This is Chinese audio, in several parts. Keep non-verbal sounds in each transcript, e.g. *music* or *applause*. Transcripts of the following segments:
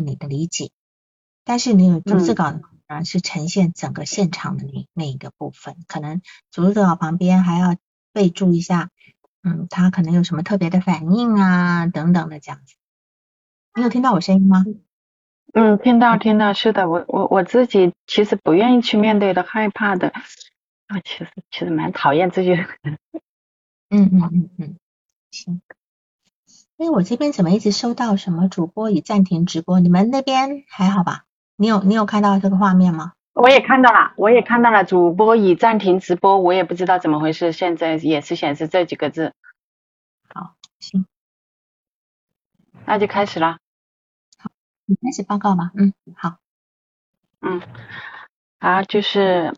你的理解，但是你有逐字稿呢，是呈现整个现场的那那一个部分，可能逐字稿旁边还要备注一下，嗯，他可能有什么特别的反应啊，等等的这样子。你有听到我声音吗？嗯，听到听到，是的，我我我自己其实不愿意去面对的，害怕的，啊，其实其实蛮讨厌自己。嗯嗯嗯嗯，行。因为我这边怎么一直收到什么主播已暂停直播？你们那边还好吧？你有你有看到这个画面吗？我也看到了，我也看到了，主播已暂停直播，我也不知道怎么回事，现在也是显示这几个字。好，行，那就开始了。好，你开始报告吧。嗯，好。嗯，啊，就是，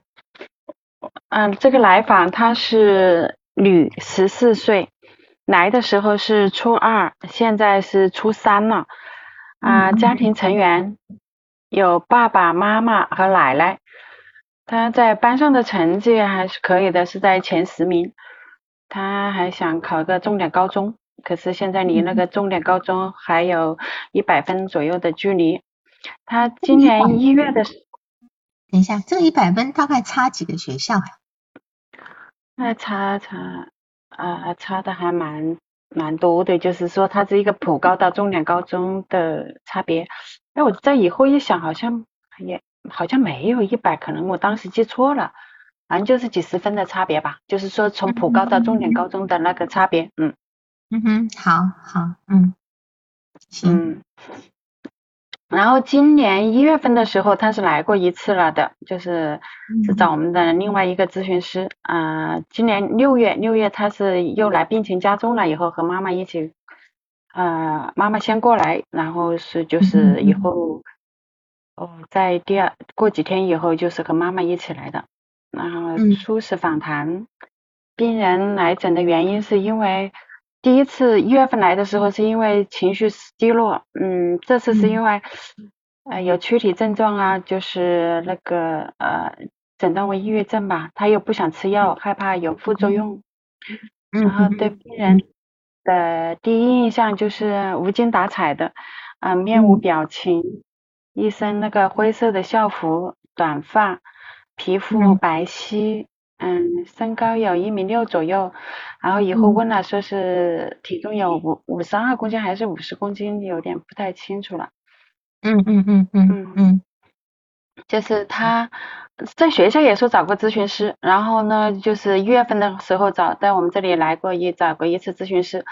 嗯，这个来访她是女，十四岁。来的时候是初二，现在是初三了。啊，家庭成员有爸爸妈妈和奶奶。他在班上的成绩还是可以的，是在前十名。他还想考个重点高中，可是现在离那个重点高中还有一百分左右的距离。他今年一月的，等一下，这一百分大概差几个学校呀？那差差。啊，差的还蛮蛮多的，就是说它是一个普高到重点高中的差别。那我在以后一想，好像也好像没有一百，可能我当时记错了，反正就是几十分的差别吧。就是说从普高到重点高中的那个差别，嗯嗯哼，好好，嗯，行。然后今年一月份的时候，他是来过一次了的，就是是找我们的另外一个咨询师啊。今年六月，六月他是又来病情加重了，以后和妈妈一起，呃，妈妈先过来，然后是就是以后，哦，在第二过几天以后就是和妈妈一起来的，然后初始访谈，病人来诊的原因是因为。第一次一月份来的时候是因为情绪低落，嗯，这次是因为呃有躯体症状啊，就是那个呃诊断为抑郁症吧，他又不想吃药，害怕有副作用，然后对病人的第一印象就是无精打采的，啊面无表情，一身那个灰色的校服，短发，皮肤白皙。嗯，身高有一米六左右，然后以后问了，说是体重有五五十二公斤还是五十公斤，有点不太清楚了。嗯嗯嗯嗯嗯嗯，就是他在学校也说找过咨询师，然后呢，就是一月份的时候找在我们这里来过一找过一次咨询师，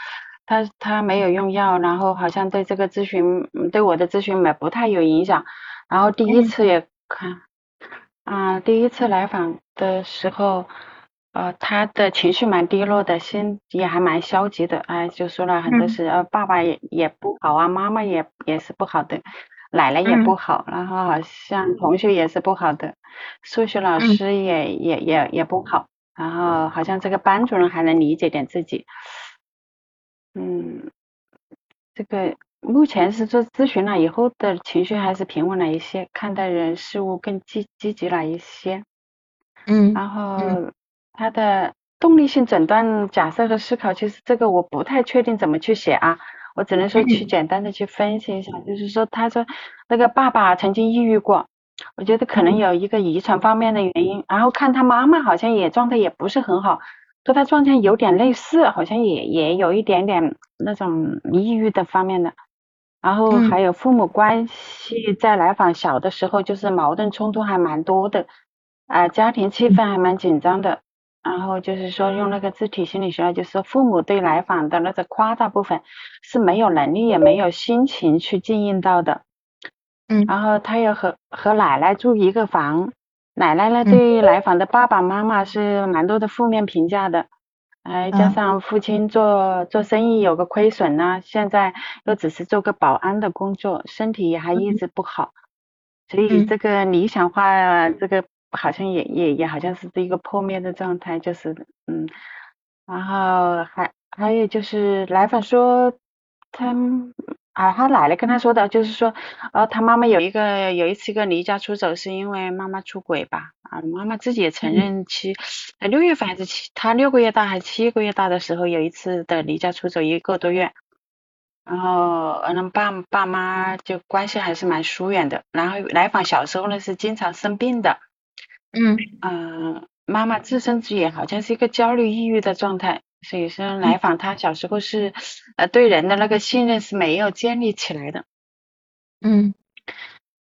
他他没有用药，然后好像对这个咨询对我的咨询没不太有影响，然后第一次也看。啊，第一次来访的时候，呃，他的情绪蛮低落的，心也还蛮消极的，哎，就说了很多事，呃，爸爸也也不好啊，妈妈也也是不好的，奶奶也不好，然后好像同学也是不好的，数学老师也也也也不好，然后好像这个班主任还能理解点自己，嗯，这个。目前是做咨询了以后的情绪还是平稳了一些，看待人事物更积积极了一些。嗯，然后他的动力性诊断假设和思考，其实这个我不太确定怎么去写啊，我只能说去简单的去分析一下，就是说他说那个爸爸曾经抑郁过，我觉得可能有一个遗传方面的原因，然后看他妈妈好像也状态也不是很好，和他状态有点类似，好像也也有一点点那种抑郁的方面的。然后还有父母关系在来访小的时候就是矛盾冲突还蛮多的，啊，家庭气氛还蛮紧张的。然后就是说用那个字体心理学，就是父母对来访的那个夸大部分是没有能力也没有心情去经营到的。嗯。然后他又和和奶奶住一个房，奶奶呢对来访的爸爸妈妈是蛮多的负面评价的。哎，加上父亲做做生意有个亏损呢，现在又只是做个保安的工作，身体也还一直不好，所以这个理想化，这个好像也也也好像是一个破灭的状态，就是嗯，然后还还有就是来访说他。啊，他奶奶跟他说的，就是说，呃，他妈妈有一个有一次一个离家出走，是因为妈妈出轨吧？啊，妈妈自己也承认，七，六月份还是七，他六个月大还是七个月大的时候，有一次的离家出走一个多月，然后嗯爸爸妈就关系还是蛮疏远的。然后来访小时候呢是经常生病的，嗯嗯，妈妈自生自也好像是一个焦虑抑郁的状态，所以说来访他小时候是呃对人的那个信任是没有建立起来的。嗯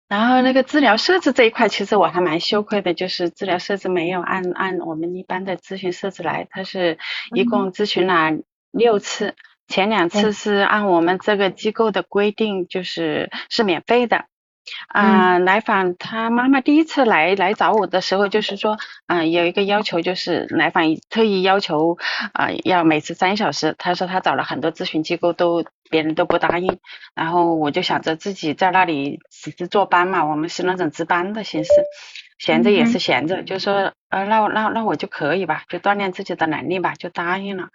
然后那个治疗设置这一块，其实我还蛮羞愧的，就是治疗设置没有按按我们一般的咨询设置来，他是一共咨询了六次，前两次是按我们这个机构的规定，就是是免费的。啊、来访他妈妈第一次来来找我的时候，就是说，嗯、有一个要求，就是来访特意要求啊、要每次三小时。他说他找了很多咨询机构都别人都不答应，然后我就想着自己在那里只是坐班嘛，我们是那种值班的形式，闲着也是闲着，就说呃那我那那我就可以吧，就锻炼自己的能力吧，就答应了。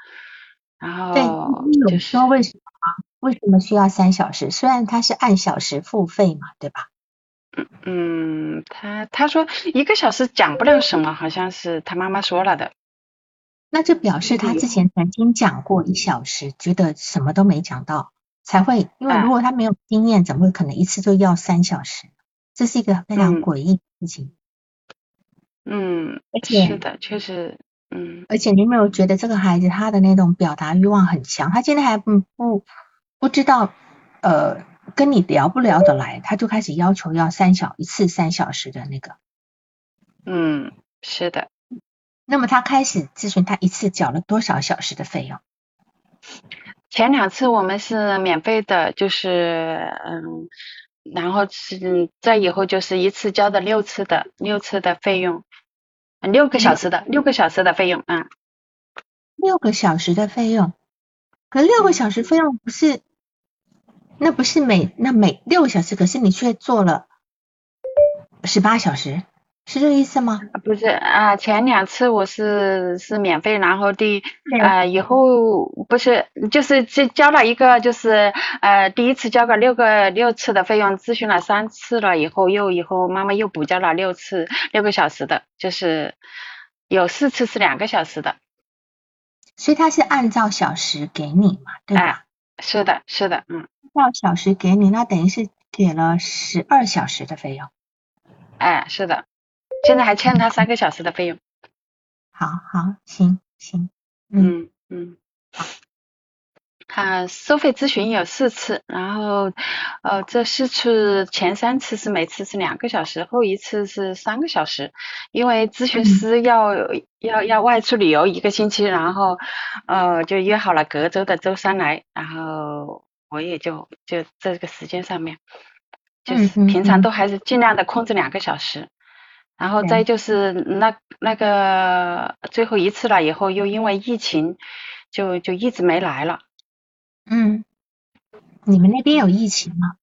然对，后你有就是说为什么吗？为什么需要三小时？虽然它是按小时付费嘛，对吧？嗯，他他说一个小时讲不了什么，好像是他妈妈说了的。那就表示他之前曾经讲过一小时，觉得什么都没讲到，才会。因为啊如果他没有经验，怎么会可能一次就要三小时？这是一个非常嗯诡异的事情。嗯，而且是的，确实，嗯而且你有没有觉得这个孩子他的那种表达欲望很强？他今天还不不不知道呃跟你聊不聊得来，他就开始要求要三小一次三小时的那个。嗯，是的。那么他开始咨询，他一次缴了多少小时的费用？前两次我们是免费的，就是嗯，然后是再以后就是一次交的六次的六次的费用，六个小时的六个小时的费用啊。六个小时的费用，可六个小时费用不是，那不是每那每六个小时，可是你却做了十八小时，是这个意思吗？啊不是啊，前两次我是是免费，然后第对呃以后不是就是这交了一个就是呃第一次交个六个六次的费用，咨询了三次了以后又以后妈妈又补交了六次六个小时的，就是有四次是两个小时的，所以他是按照小时给你嘛，对吧？哎是的是的，嗯。按照小时给你，那等于是给了十二小时的费用。哎是的，现在还欠他三个小时的费用，好好，行行，嗯。嗯嗯。啊，收费咨询有四次，然后呃，这四次前三次是每次是两个小时，后一次是三个小时，因为咨询师要、要要外出旅游一个星期，然后呃就约好了隔周的周三来，然后我也就就这个时间上面，就是平常嗯都还是尽量的控制两个小时。然后再就是那那个最后一次了以后，又因为疫情，就就一直没来了。嗯，你们那边有疫情吗？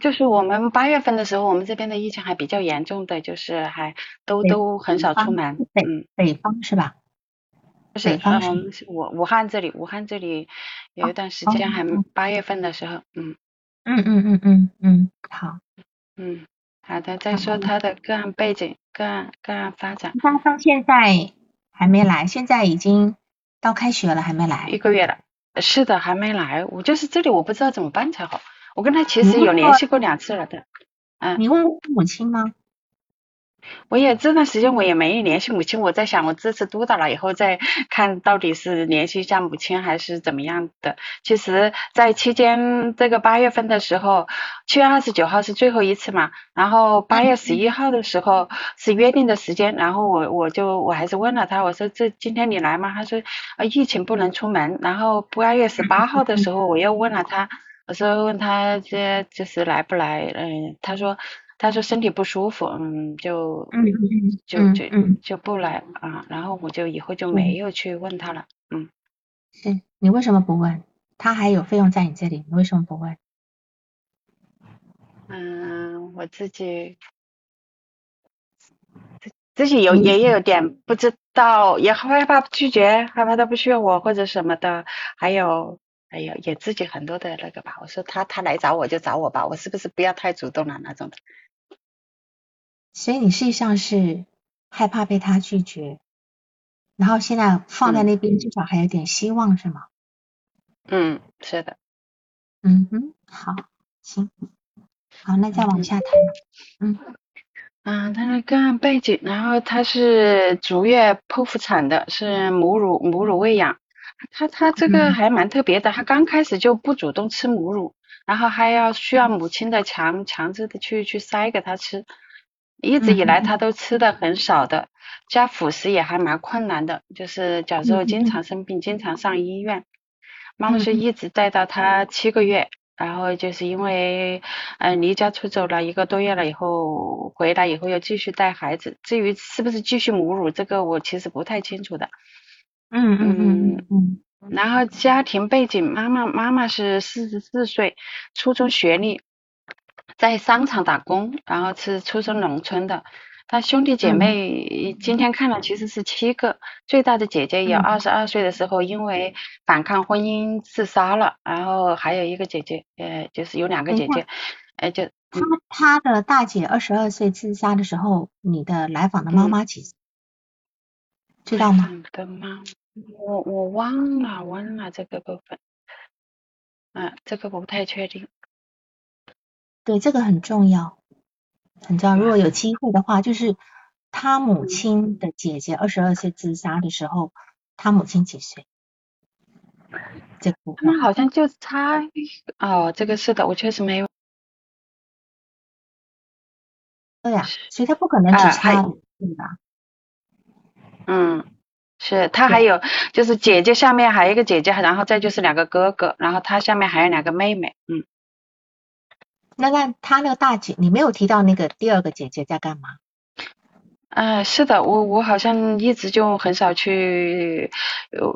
就是我们八月份的时候，我们这边的疫情还比较严重的，就是还都北都很少出门。北嗯，北方是吧？不是，北方是嗯，是武武汉这里，武汉这里有一段时间还八月份的时候，嗯嗯嗯嗯嗯嗯，好。嗯，好的，再说他的个案背景、个案个案发展，他到现在还没来，现在已经到开学了，还没来一来。个月了。是的，还没来，我就是这里我不知道怎么办才好。我跟他其实有联系过两次了的，嗯，你问过父母亲吗？我也这段时间我也没联系母亲，我在想我这次督导了以后再看到底是联系一下母亲还是怎么样的。其实，在期间这个八月份的时候，七月二十九号是最后一次嘛，然后八月十一号的时候是约定的时间，然后我我就我还是问了他，我说这今天你来吗？他说啊疫情不能出门，然后八月十八号的时候我又问了他，我说问他这就是来不来，嗯，他说。他说身体不舒服，嗯，就嗯嗯就就就不来啊，然后我就以后就没有去问他了，嗯，是你为什么不问？他还有费用在你这里，你为什么不问？嗯，我自己自自己有也有点不知道，也害怕拒绝，害怕他不需要我或者什么的，还有还有也自己很多的那个吧，我说他他来找我就找我吧，我是不是不要太主动了那种的？所以你实际上是害怕被他拒绝，然后现在放在那边，至少还有点希望，是吗？嗯，是的，嗯哼，好，行，好，那再往下谈。嗯，嗯，他的个案背景，然后他是足月剖腹产的，是母乳母乳喂养。他他这个还蛮特别的，他刚开始就不主动吃母乳，然后还要需要母亲的强强制的去去塞给他吃。一直以来他都吃的很少的，加辅食也还蛮困难的，就是小时候经常生病，经常上医院。妈妈是一直带到他七个月，然后就是因为嗯离家出走了一个多月了以后，回来以后又继续带孩子。至于是不是继续母乳，这个我其实不太清楚的。嗯嗯嗯嗯。然后家庭背景，妈妈妈妈是四十四岁，初中学历。在商场打工，然后是出生农村的。他兄弟姐妹今天看了其实是七个，最大的姐姐有二十二岁的时候因为反抗婚姻自杀了，然后还有一个姐姐，呃，就是有两个姐姐，呃，就他他的大姐二十二岁自杀的时候，你的来访的妈妈几岁？知道吗？的妈，我我忘了忘了这个部分，嗯，这个不太确定。对，这个很重要，很重要。如果有机会的话，就是他母亲的姐姐二十二岁自杀的时候，他母亲几岁？这个他们好像就差哦，这个是的，我确实没有。对呀，所以他不可能只差对吧？嗯，是他还有就是姐姐下面还有一个姐姐，然后再就是两个哥哥，然后他下面还有两个妹妹，嗯。那那他那个大姐，你没有提到那个第二个姐姐在干嘛？啊，是的，我我好像一直就很少去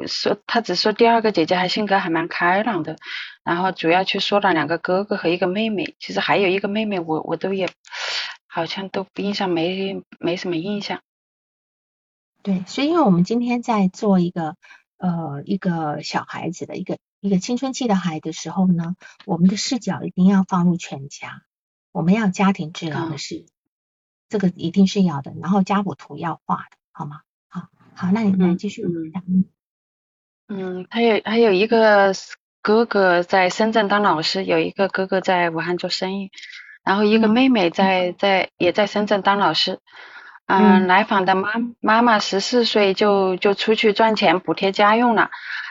说，他只说第二个姐姐还性格还蛮开朗的，然后主要去说了两个哥哥和一个妹妹，其实还有一个妹妹，我我都也好像都印象没没什么印象。对，所以因为我们今天在做一个呃一个小孩子的一个。一个青春期的孩子时候呢，我们的视角一定要放入全家，我们要家庭治疗的事，这个一定是要的。然后家谱图要画的，好吗？好，好，那你来继续讲。嗯，还有还有一个哥哥在深圳当老师，有一个哥哥在武汉做生意，然后一个妹妹在在也在深圳当老师。嗯，来访的妈妈妈十四岁就就出去赚钱补贴家用了，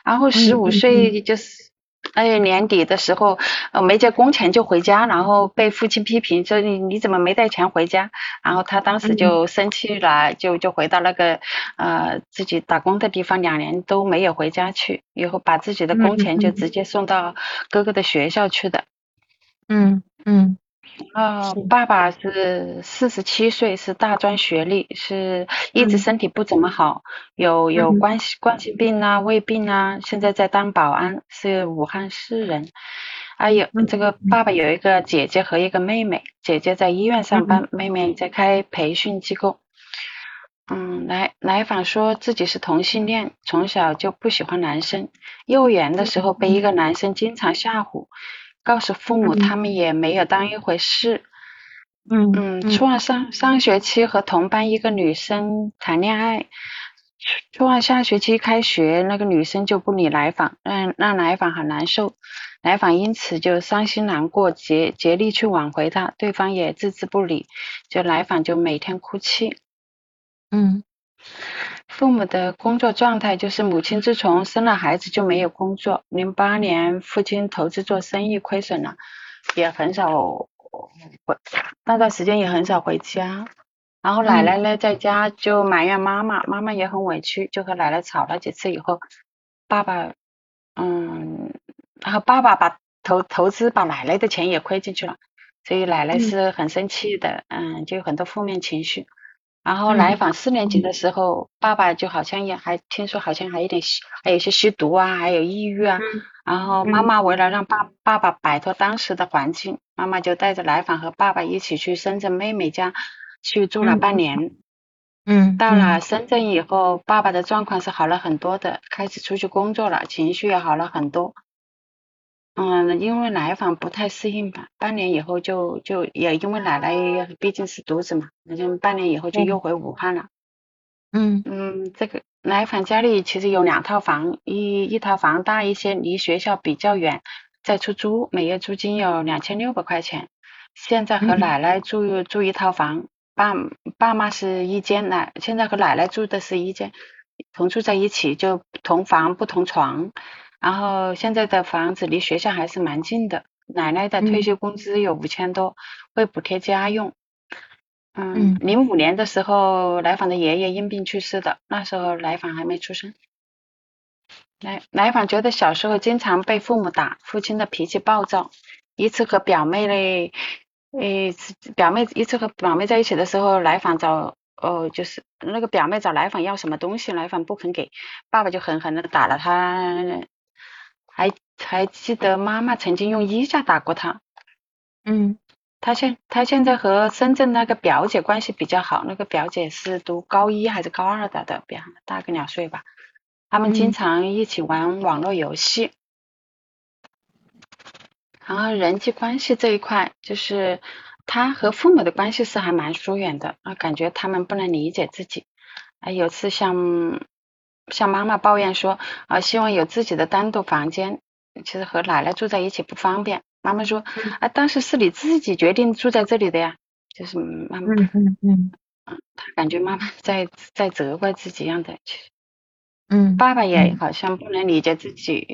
然后十五岁就是，哎年底的时候呃没结工钱就回家，然后被父亲批评说你你怎么没带钱回家，然后他当时就生气了，就就回到那个呃自己打工的地方，两年都没有回家去，以后把自己的工钱就直接送到哥哥的学校去的。嗯嗯。啊，爸爸是四十七岁，是大专学历，是一直身体不怎么好，有有冠冠心病啊、胃病啊，现在在当保安，是武汉市人。还有这个爸爸有一个姐姐和一个妹妹，姐姐在医院上班，妹妹在开培训机构。嗯，来来访说自己是同性恋，从小就不喜欢男生，幼儿园的时候被一个男生经常吓唬。告诉父母，他们也没有当一回事。嗯嗯，初二上上学期和同班一个女生谈恋爱，初二下学期开学，那个女生就不理来访，让让来访很难受，来访因此就伤心难过，竭竭力去挽回她，对方也置之不理，就来访就每天哭泣。嗯。父母的工作状态就是母亲自从生了孩子就没有工作。零八年父亲投资做生意亏损了，也很少回，那段时间也很少回家。然后奶奶呢在家就埋怨妈妈，妈妈也很委屈，就和奶奶吵了几次以后，爸爸，嗯，然后爸爸把投投资把奶奶的钱也亏进去了，所以奶奶是很生气的，嗯，就有很多负面情绪。然后来访四年级的时候，爸爸就好像也还听说好像还有点还有些吸毒啊，还有抑郁啊。然后妈妈为了让爸爸爸摆脱当时的环境，妈妈就带着来访和爸爸一起去深圳妹妹家去住了半年。嗯。到了深圳以后，爸爸的状况是好了很多的，开始出去工作了，情绪也好了很多。嗯，因为来访不太适应吧，半年以后就就也因为奶奶毕竟是独子嘛，那就半年以后就又回武汉了。嗯嗯，这个来访家里其实有两套房，一一套房大一些，离学校比较远，在出租，每月租金有两千六百块钱。现在和奶奶住住一套房，爸爸妈是一间，奶现在和奶奶住的是一间，同住在一起，就同房不同床。然后现在的房子离学校还是蛮近的。奶奶的退休工资有五千多，会补贴家用。嗯，零五年的时候，来访的爷爷因病去世的，那时候来访还没出生。来来访觉得小时候经常被父母打，父亲的脾气暴躁。一次和表妹嘞，诶，表妹一次和表妹在一起的时候，来访找，哦，就是那个表妹找来访要什么东西，来访不肯给，爸爸就狠狠的打了他。还还记得妈妈曾经用衣架打过他。嗯。他现他现在和深圳那个表姐关系比较好，那个表姐是读高一还是高二的的，比他大个两岁吧。他们经常一起玩网络游戏。然后人际关系这一块，就是他和父母的关系是还蛮疏远的啊，感觉他们不能理解自己。啊，有次向向妈妈抱怨说啊，希望有自己的单独房间，其实和奶奶住在一起不方便。妈妈说啊，当时是你自己决定住在这里的呀，就是妈妈，嗯嗯嗯，他感觉妈妈在在责怪自己一样的，其实，嗯，爸爸也好像不能理解自己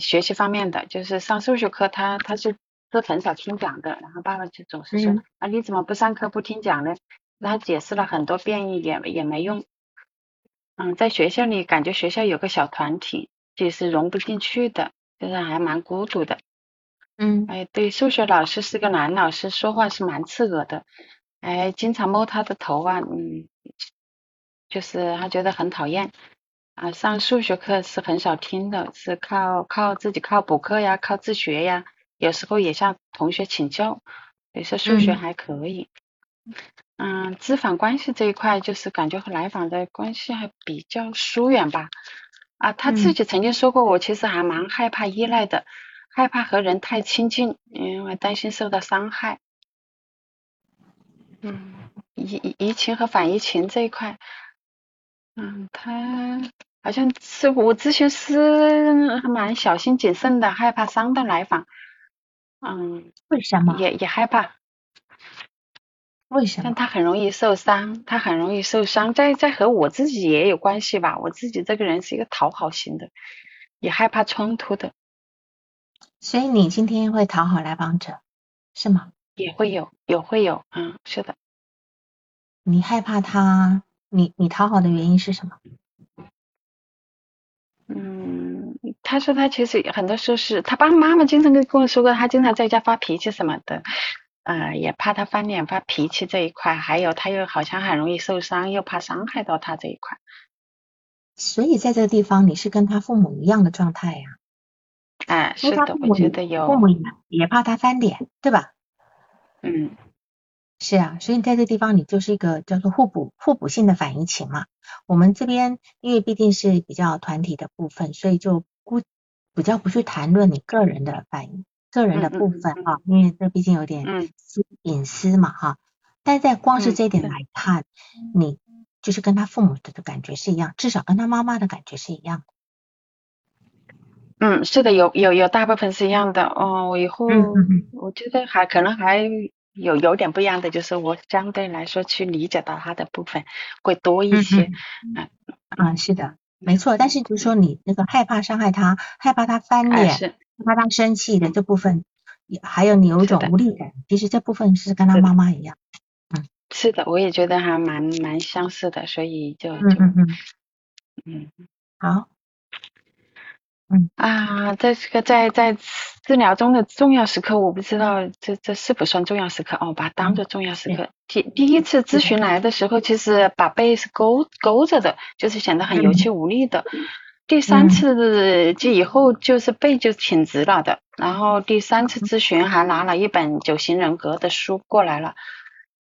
学习方面的，就是上数学课他他是是很少听讲的，然后爸爸就总是说啊你怎么不上课不听讲呢？他解释了很多遍也也没用，嗯，在学校里感觉学校有个小团体，就是融不进去的，就是还蛮孤独的。嗯，哎，对，数学老师是个男老师，说话是蛮刺耳的，哎，经常摸他的头啊，嗯，就是他觉得很讨厌啊。上数学课是很少听的，是靠靠自己靠补课呀，靠自学呀，有时候也向同学请教，有些数学还可以。嗯，咨访关系这一块，就是感觉和来访的关系还比较疏远吧。啊，他自己曾经说过，我其实还蛮害怕依赖的。害怕和人太亲近，因为担心受到伤害。嗯，移移情和反移情这一块，嗯，他好像是我咨询师，还蛮小心谨慎的，害怕伤到来访。嗯，为什么？也也害怕。为什么？但他很容易受伤，他很容易受伤，在在和我自己也有关系吧。我自己这个人是一个讨好型的，也害怕冲突的。所以你今天会讨好来访者，是吗？也会有，有会有，嗯，是的。你害怕他，你你讨好的原因是什么？嗯，他说他其实很多时候是他爸爸妈妈经常跟跟我说过，他经常在家发脾气什么的，呃，也怕他翻脸发脾气这一块，还有他又好像很容易受伤，又怕伤害到他这一块。所以在这个地方，你是跟他父母一样的状态呀。哎，是的，我觉得有父母也怕他翻脸，对吧？嗯，是啊，所以在这地方你就是一个叫做互补互补性的反应情嘛。我们这边因为毕竟是比较团体的部分，所以就不比较不去谈论你个人的反应、个人的部分哈，因为这毕竟有点隐私嘛哈。但在光是这一点来看，你就是跟他父母的感觉是一样，至少跟他妈妈的感觉是一样的。嗯，是的，有有有大部分是一样的哦。我以后我觉得还可能还有有点不一样的，就是我相对来说去理解到他的部分会多一些。嗯嗯，是的，没错。但是就是说你那个害怕伤害他，害怕他翻脸，害怕他生气的这部分，还有你有一种无力感，其实这部分是跟他妈妈一样。嗯，是的，我也觉得还蛮蛮相似的，所以就就嗯嗯嗯，好。嗯啊，在这个在在治疗中的重要时刻，我不知道这这是不算重要时刻哦，把它当做重要时刻。第第一次咨询来的时候，其实把背是勾勾着的，就是显得很有气无力的。第三次就以后就是背就挺直了的，然后第三次咨询还拿了一本九型人格的书过来了。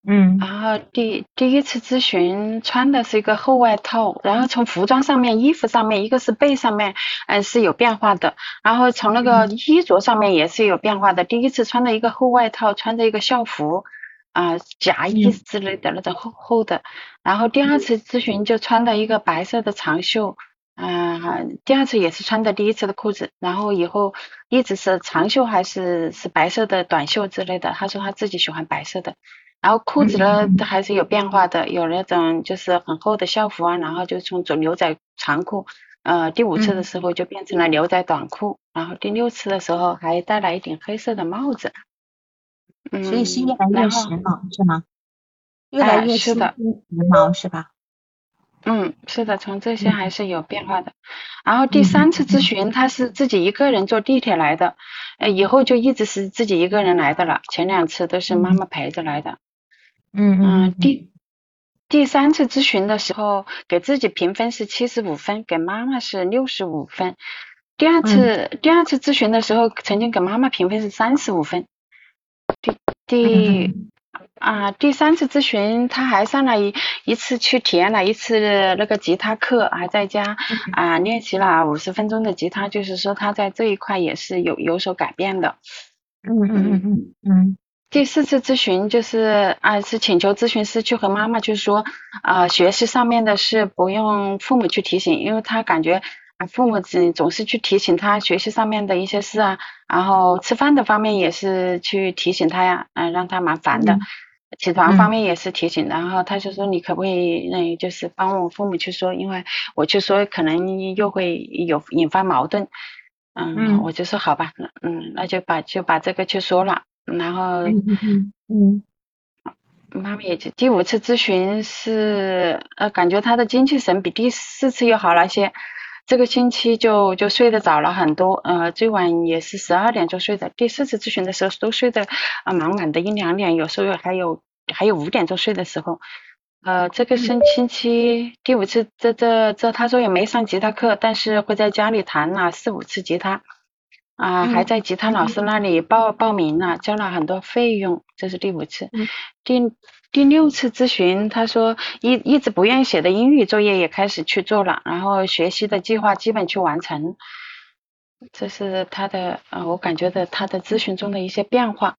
嗯，然后第第一次咨询穿的是一个厚外套，然后从服装上面、衣服上面，一个是背上面，嗯是有变化的，然后从那个衣着上面也是有变化的。第一次穿的一个厚外套，穿着一个校服啊夹衣之类的那种厚厚的，然后第二次咨询就穿的一个白色的长袖啊，第二次也是穿的第一次的裤子，然后以后一直是长袖还是是白色的短袖之类的。他说他自己喜欢白色的，然后裤子呢还是有变化的，有那种就是很厚的校服啊，然后就从走牛仔长裤，呃，第五次的时候就变成了牛仔短裤，然后第六次的时候还戴了一顶黑色的帽子。嗯，所以是越来越时髦是吗？越来越是的，时髦是吧？嗯，是的，从这些还是有变化的。然后第三次咨询，他是自己一个人坐地铁来的，呃，以后就一直是自己一个人来的了。前两次都是妈妈陪着来的。嗯嗯。第第三次咨询的时候，给自己评分是七十五分，给妈妈是六十五分。第二次第二次咨询的时候，曾经给妈妈评分是三十五分。第第。啊，第三次咨询他还上了一一次去体验了一次那个吉他课，还在家啊练习了五十分钟的吉他，就是说他在这一块也是有有所改变的。嗯嗯嗯嗯嗯。第四次咨询就是啊是请求咨询师去和妈妈去说啊学习上面的事不用父母去提醒，因为他感觉啊父母总总是去提醒他学习上面的一些事啊，然后吃饭的方面也是去提醒他呀，嗯让他蛮烦的。起床方面也是提醒，然后他就说你可不可以，那就是帮我父母去说，因为我去说可能又会有引发矛盾，嗯，我就说好吧，嗯，那就把就把这个去说了，然后嗯，妈妈也就第五次咨询是呃感觉他的精气神比第四次又好了些，这个星期就就睡得早了很多，呃最晚也是十二点就睡的，第四次咨询的时候都睡得啊蛮晚的一两点，有时候还有。还有五点钟睡的时候，呃，这个星星期第五次，这这这，他说也没上吉他课，但是会在家里弹了四五次吉他，啊，还在吉他老师那里报报名了，交了很多费用，这是第五次。第第六次咨询，他说一一直不愿意写的英语作业也开始去做了，然后学习的计划基本去完成，这是他的，啊，我感觉的他的咨询中的一些变化。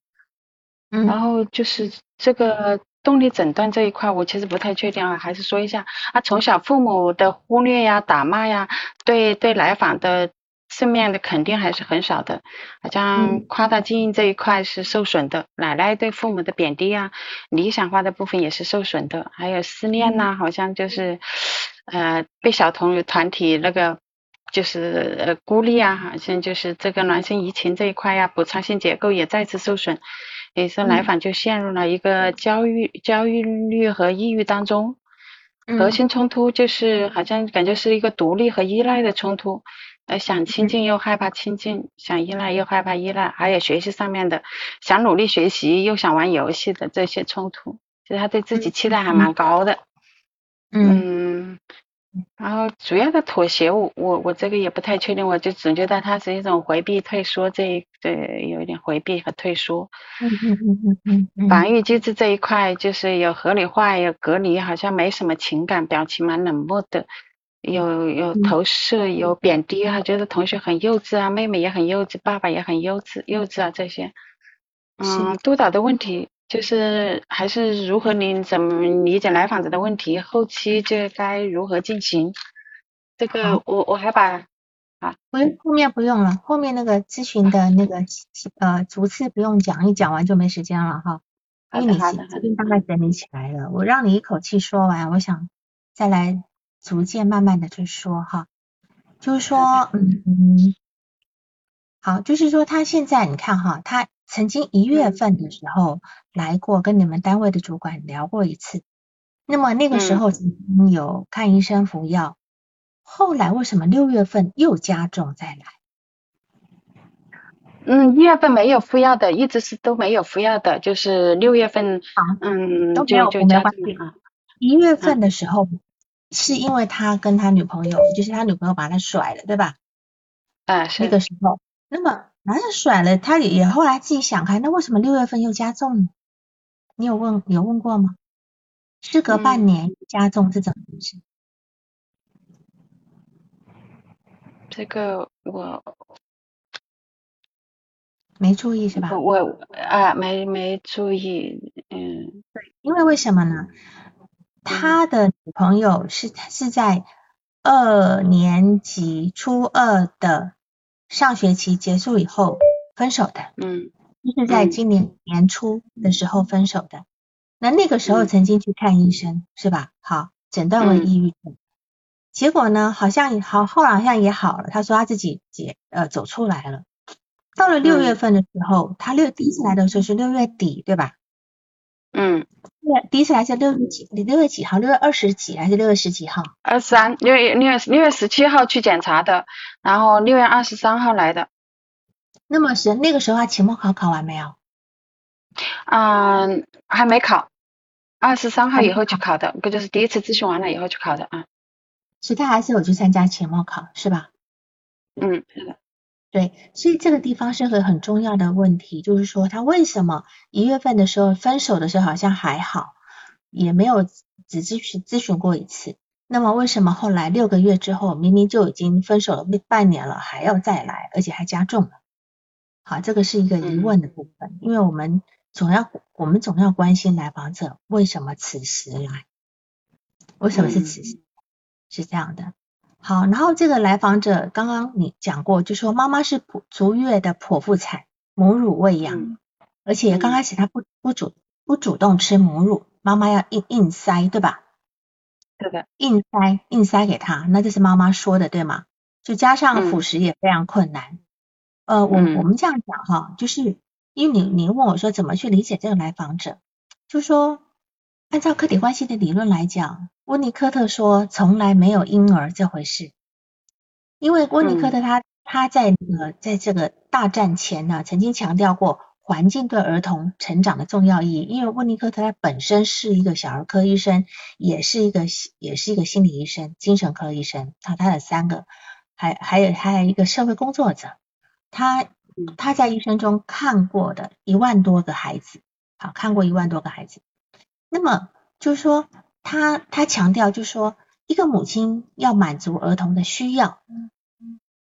然后就是这个动力诊断这一块，我其实不太确定啊，还是说一下啊，从小父母的忽略呀、打骂呀，对对来访的正面的肯定还是很少的，好像夸大经营这一块是受损的，奶奶对父母的贬低啊，理想化的部分也是受损的，还有思念呐，好像就是呃被小童团体那个就是呃孤立啊，好像就是这个孪生移情这一块呀，补偿性结构也再次受损。也是来访就陷入了一个焦虑、焦虑和抑郁当中，核心冲突就是好像感觉是一个独立和依赖的冲突，呃，想亲近又害怕亲近，想依赖又害怕依赖，还有学习上面的，想努力学习又想玩游戏的这些冲突，其实他对自己期待还蛮高的，嗯。然后主要的妥协，我我我这个也不太确定，我就总觉得他是一种回避退缩，这对有一点回避和退缩。嗯嗯嗯嗯嗯。防御机制这一块就是有合理化，有隔离，好像没什么情感，表情蛮冷漠的，有有投射，有贬低，还觉得同学很幼稚啊，妹妹也很幼稚，爸爸也很幼稚，幼稚啊这些。嗯，督导的问题。就是还是如何你怎么理解来访者的问题，后期就该如何进行？这个我我还把啊，我后面不用了，后面那个咨询的那个呃逐次不用讲，一讲完就没时间了哈。因为你这边大概整理起来了，我让你一口气说完，我想再来逐渐慢慢的去说哈。就是说，嗯，好，就是说他现在你看哈，他。曾经一月份的时候来过，跟你们单位的主管聊过一次。那么那个时候有看医生服药，后来为什么六月份又加重再来？嗯，一月份没有服药的，一直是都没有服药的，就是六月份，啊嗯，都没有没关系啊。一月份的时候是因为他跟他女朋友，就是他女朋友把他甩了，对吧？啊，是那个时候。那么。男人甩了，他也也后来自己想开，那为什么六月份又加重呢？你有问有问过吗？事隔半年加重是怎么回事？这个我没注意是吧？我啊没没注意，嗯，对，因为为什么呢？他的女朋友是是在二年级初二的上学期结束以后分手的，嗯，就是在今年年初的时候分手的。那那个时候曾经去看医生，是吧？好，诊断为抑郁症。结果呢，好像好，后来好像也好了。他说他自己解呃走出来了。到了六月份的时候，他六第一次来的时候是六月底，对吧？嗯，对，第一次来是六月几？你六月几号？六月二十几还是六月十几号？二十三，六月六月六月十七号去检查的，然后六月二十三号来的。那么是那个时候他期末考考完没有？嗯，还没考，二十三号以后去考的，不就是第一次咨询完了以后去考的啊？所以他还是有去参加期末考，是吧？嗯，是的。对，所以这个地方是个很重要的问题，就是说他为什么一月份的时候分手的时候好像还好，也没有只咨询咨询过一次，那么为什么后来六个月之后明明就已经分手了半年了还要再来，而且还加重了？好，这个是一个疑问的部分，因为我们总要我们总要关心来访者为什么此时来，为什么是此时，是这样的。好，然后这个来访者刚刚你讲过，就说妈妈是哺足月的剖腹产，母乳喂养，而且刚开始她不不主不主动吃母乳，妈妈要硬硬塞，对吧？对的，硬塞硬塞给她，那这是妈妈说的对吗？就加上辅食也非常困难。呃，我我们这样讲哈，就是因为你你问我说怎么去理解这个来访者，就说按照客体关系的理论来讲。温尼科特说：“从来没有婴儿这回事，因为温尼科特他他在呃在这个大战前呢，曾经强调过环境对儿童成长的重要意义。因为温尼科特他本身是一个小儿科医生，也是一个也是一个心理医生、精神科医生。他他的三个，还还有还有一个社会工作者。他他在一生中看过的一万多个孩子，好看过一万多个孩子。那么就是说。”他他强调，就说，一个母亲要满足儿童的需要。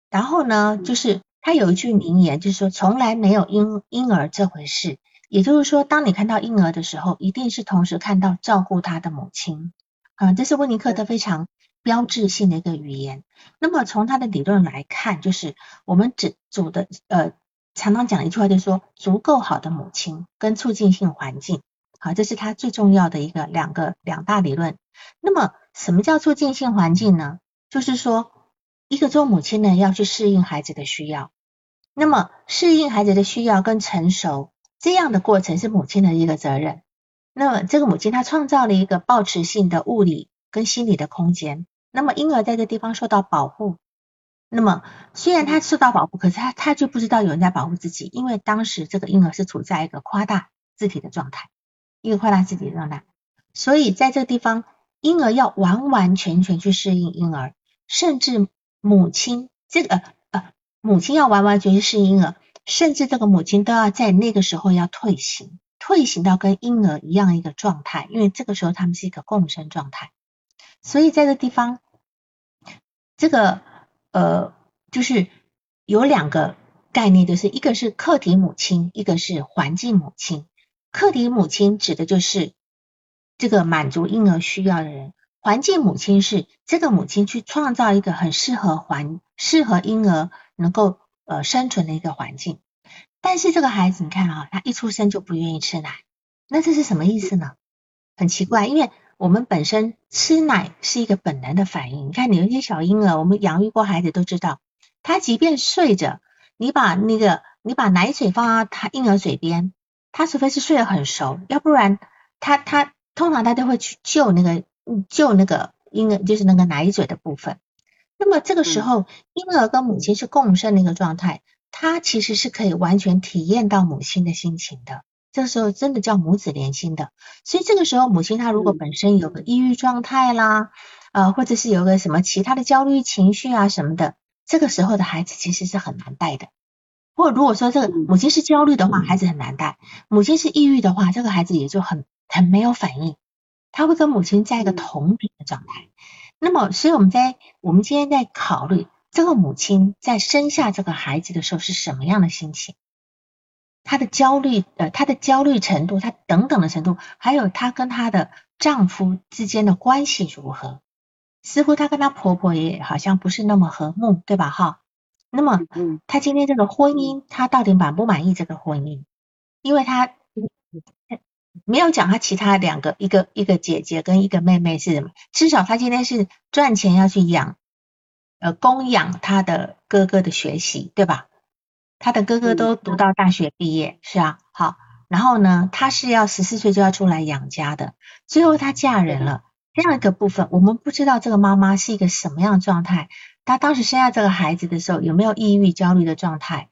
然后呢，就是他有一句名言，就是说，从来没有婴婴儿这回事。也就是说，当你看到婴儿的时候，一定是同时看到照顾他的母亲。啊，这是温尼克特非常标志性的一个语言。那么从他的理论来看，就是我们只主的呃常常讲一句话，就是说，足够好的母亲跟促进性环境。好，这是他最重要的一个两个两大理论。那么，什么叫促进性环境呢？就是说，一个做母亲呢要去适应孩子的需要。那么，适应孩子的需要跟成熟这样的过程是母亲的一个责任。那么，这个母亲她创造了一个保持性的物理跟心理的空间。那么，婴儿在这地方受到保护。那么，虽然他受到保护，可是他他就不知道有人在保护自己，因为当时这个婴儿是处在一个夸大自体的状态。一个扩大自己的状态，所以在这个地方，婴儿要完完全全去适应婴儿，甚至母亲这个呃母亲要完完全全适应婴儿，甚至这个母亲都要在那个时候要退行，退行到跟婴儿一样一个状态，因为这个时候他们是一个共生状态。所以在这地方，这个呃就是有两个概念，就是一个是客体母亲，一个是环境母亲。客体母亲指的就是这个满足婴儿需要的人，环境母亲是这个母亲去创造一个很适合环适合婴儿能够呃生存的一个环境。但是这个孩子你看啊，他一出生就不愿意吃奶，那这是什么意思呢？很奇怪，因为我们本身吃奶是一个本能的反应。你看，你有些小婴儿，我们养育过孩子都知道，他即便睡着，你把那个你把奶嘴放到他婴儿嘴边。他除非是睡得很熟，要不然他他通常他都会去救那个救那个婴儿，就是那个奶嘴的部分。那么这个时候，婴儿跟母亲是共生的一个状态，他其实是可以完全体验到母亲的心情的。这个时候真的叫母子连心的。所以这个时候，母亲她如果本身有个抑郁状态啦，呃，或者是有个什么其他的焦虑情绪啊什么的，这个时候的孩子其实是很难带的。或如果说这个母亲是焦虑的话，孩子很难带；母亲是抑郁的话，这个孩子也就很很没有反应，他会跟母亲在一个同频的状态。那么，所以我们在我们今天在考虑这个母亲在生下这个孩子的时候是什么样的心情，她的焦虑呃，她的焦虑程度，她等等的程度，还有她跟她的丈夫之间的关系如何，似乎她跟她婆婆也好像不是那么和睦，对吧？哈，那么，嗯，她今天这个婚姻，他到底满不满意这个婚姻？因为他没有讲他其他两个，一个一个姐姐跟一个妹妹是什么，至少他今天是赚钱要去养，呃，供养他的哥哥的学习，对吧？他的哥哥都读到大学毕业，是啊，好，然后呢，他是要十四岁就要出来养家的，最后他嫁人了，这样一个部分，我们不知道这个妈妈是一个什么样的状态，她当时生下这个孩子的时候有没有抑郁焦虑的状态，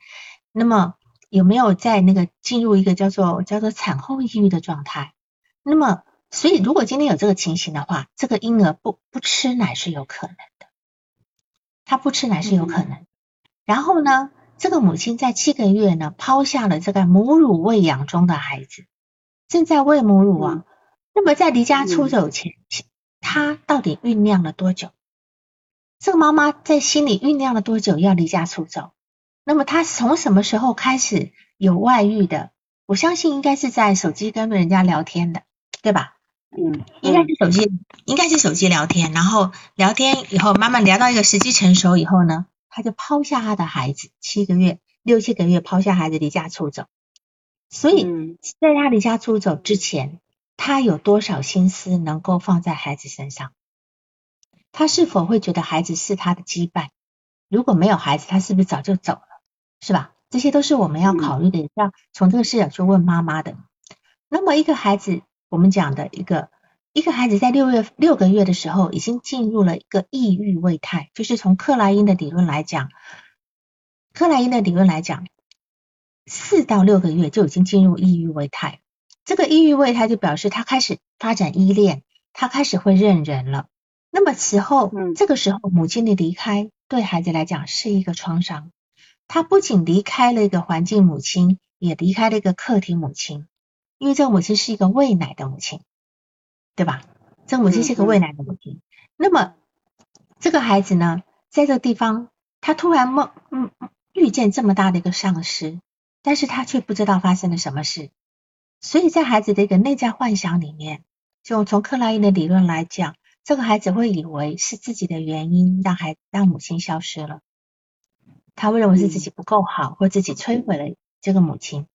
那么有没有在那个进入一个叫做叫做产后抑郁的状态？那么，所以如果今天有这个情形的话，这个婴儿不不吃奶是有可能的，他不吃奶是有可能，然后呢？这个母亲在七个月呢，抛下了这个母乳喂养中的孩子，正在喂母乳啊。那么在离家出走前，她到底酝酿了多久？这个妈妈在心里酝酿了多久要离家出走？那么她从什么时候开始有外遇的？我相信应该是在手机跟人家聊天的，对吧？嗯，应该是手机，应该是手机聊天，然后聊天以后慢慢聊到一个时机成熟以后呢？她就抛下她的孩子，七个月、六七个月抛下孩子离家出走。所以，在她离家出走之前，她有多少心思能够放在孩子身上？他是否会觉得孩子是他的羁绊？如果没有孩子，他是不是早就走了？是吧？这些都是我们要考虑的，要从这个视角去问妈妈的。那么，一个孩子，我们讲的一个。一个孩子在六月六个月的时候，已经进入了一个抑郁位态，就是从克莱因的理论来讲，克莱因的理论来讲，四到六个月就已经进入抑郁位态。这个抑郁位态就表示他开始发展依恋，他开始会认人了。那么此后，这个时候母亲的离开对孩子来讲是一个创伤。他不仅离开了一个环境母亲，也离开了一个客体母亲，因为这个母亲是一个喂奶的母亲。对吧？这个母亲是个喂奶的母亲。那么这个孩子呢，在这个地方，他突然梦嗯遇见这么大的一个丧失，但是他却不知道发生了什么事。所以在孩子的一个内在幻想里面，就从克莱因的理论来讲，这个孩子会以为是自己的原因让孩让母亲消失了，他会认为是自己不够好，或自己摧毁了这个母亲，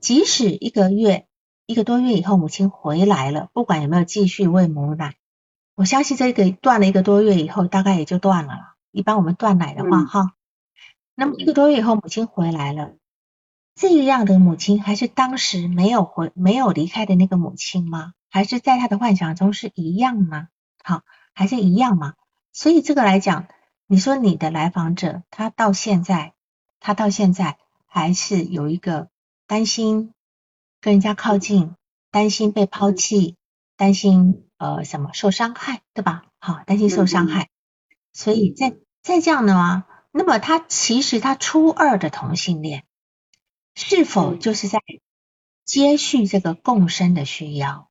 即使一个月。一个多月以后，母亲回来了，不管有没有继续喂母奶，我相信这个断了一个多月以后，大概也就断了了。一般我们断奶的话，哈，那么一个多月以后，母亲回来了，这样的母亲还是当时没有回、没有离开的那个母亲吗？还是在他的幻想中是一样吗？好，还是一样嘛？所以这个来讲，你说你的来访者，他到现在，他到现在还是有一个担心。跟人家靠近，担心被抛弃，担心呃什么受伤害，对吧？好，担心受伤害，所以在在这样的吗？那么他其实他初二的同性恋，是否就是在接续这个共生的需要？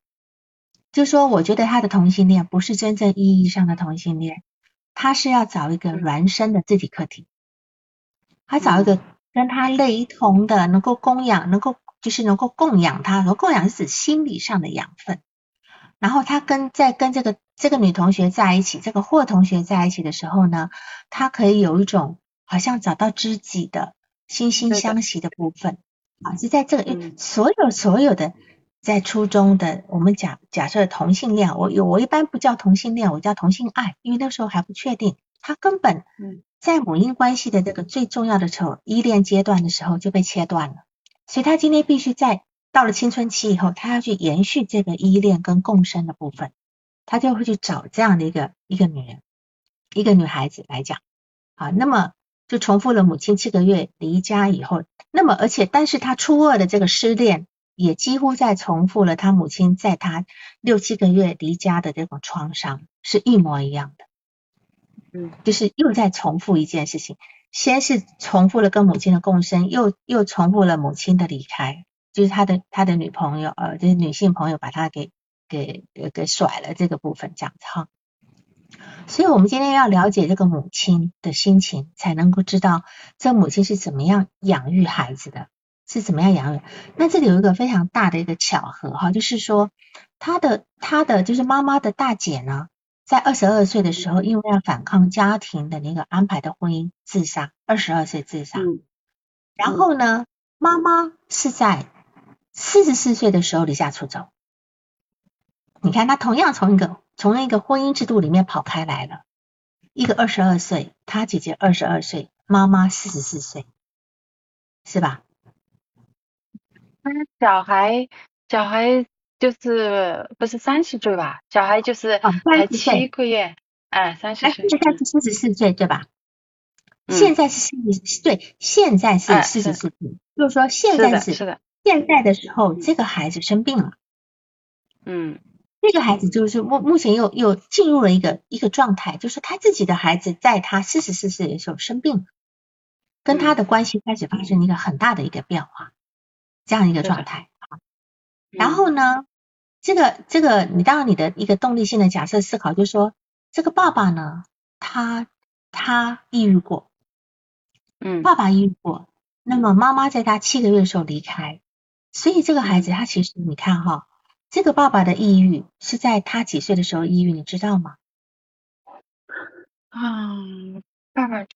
就说我觉得他的同性恋不是真正意义上的同性恋，他是要找一个孪生的自己客体，他找一个跟他雷同的，能够供养，能够。就是能够供养他，能供养是指心理上的养分。然后他跟在跟这个这个女同学在一起，这个霍同学在一起的时候呢，他可以有一种好像找到知己的惺惺相惜的部分啊，是在这个所有所有的在初中的我们假假设同性恋，我有我一般不叫同性恋，我叫同性爱，因为那时候还不确定，他根本在母婴关系的这个最重要的时候依恋阶段的时候就被切断了。所以他今天必须在到了青春期以后，他要去延续这个依恋跟共生的部分，他就会去找这样的一个一个女人，一个女孩子来讲。啊，那么就重复了母亲七个月离家以后，那么而且但是他初二的这个失恋，也几乎在重复了他母亲在他六七个月离家的这种创伤，是一模一样的，嗯，就是又在重复一件事情。先是重复了跟母亲的共生，又又重复了母亲的离开，就是他的他的女朋友，呃，就是女性朋友把他给给给甩了这个部分这样子哈。所以我们今天要了解这个母亲的心情，才能够知道这母亲是怎么样养育孩子的，是怎么样养育。那这里有一个非常大的一个巧合哈，就是说他的他的就是妈妈的大姐呢。在二十二岁的时候，因为要反抗家庭的那个安排的婚姻，自杀，二十二岁自杀。嗯然后呢，妈妈是在四十四岁的时候离家出走。你看，他同样从一个从一个婚姻制度里面跑开来了，一个二十二岁，他姐姐二十二岁，妈妈四十四岁，是吧？那小孩小孩就是不是三十岁吧？小孩就是哦才30岁七个月，哎，三十哎，岁。现在是四十四岁，对吧？嗯现在是四十，对，现在是哎四十是四岁，就是说现是的，在是是的，现在的时候，这个孩子生病了。嗯这个孩子就是目目前又又进入了一个一个状态，就是他自己的孩子在他四十四岁的时候生病了，跟他的关系开始发生一个很大的一个变化，这样一个状态。然后呢，这个这个你当然你的一个动力性的假设思考就是说，这个爸爸呢，他他抑郁过，嗯。爸爸抑郁过，那么妈妈在他七个月的时候离开，所以这个孩子他其实你看哈，这个爸爸的抑郁是在他几岁的时候抑郁，你知道吗？啊，爸爸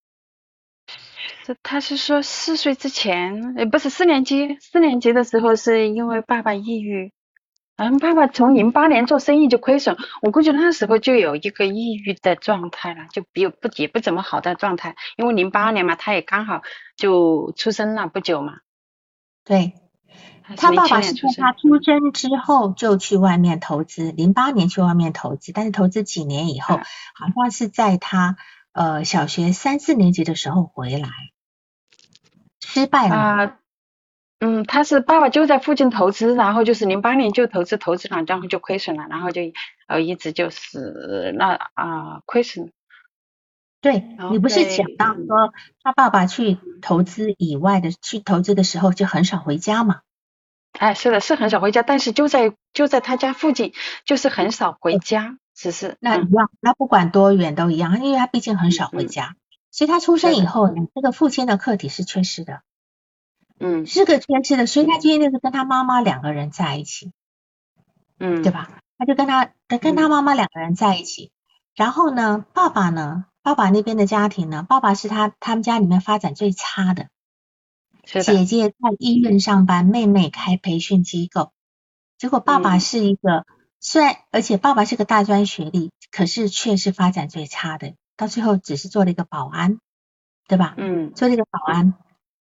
是他是说四岁之前，呃，不是四年级，四年级的时候是因为爸爸抑郁，嗯，爸爸从零八年做生意就亏损，我估计那时候就有一个抑郁的状态了，就比不也不怎么好的状态，因为零八年嘛，他也刚好就出生了不久嘛，对，他他爸爸是在年出生他出生之后就去外面投资，零八年去外面投资，但是投资几年以后，嗯好像是在他呃小学三四年级的时候回来，失败了。啊、嗯，他是爸爸就在附近投资，然后就是零八年就投资投资了，然后就亏损了，然后就呃一直就是那啊、亏损。对你不是讲到说他爸爸去投资以外的去投资的时候就很少回家嘛？哎，是的，是很少回家，但是就在就在他家附近，就是很少回家，只是嗯。那一样，那不管多远都一样，因为他毕竟很少回嗯。家，所以他出生以后呢，这个父亲的客体是缺失的，嗯。是个缺失的，所以他今天就是跟他妈妈两个人在一起，嗯，对？吧？他就跟他跟跟他妈妈两个人在一起，然后呢，爸爸呢，爸爸那边的家庭呢，爸爸是他他们家里面发展最差的，姐姐在医院上班，妹妹开培训机构，结果爸爸嗯。是一个、虽然而且爸爸是个大专学历，可是却是发展最差的，到最后只是做了一个保安，对吧？嗯。做了一个保安，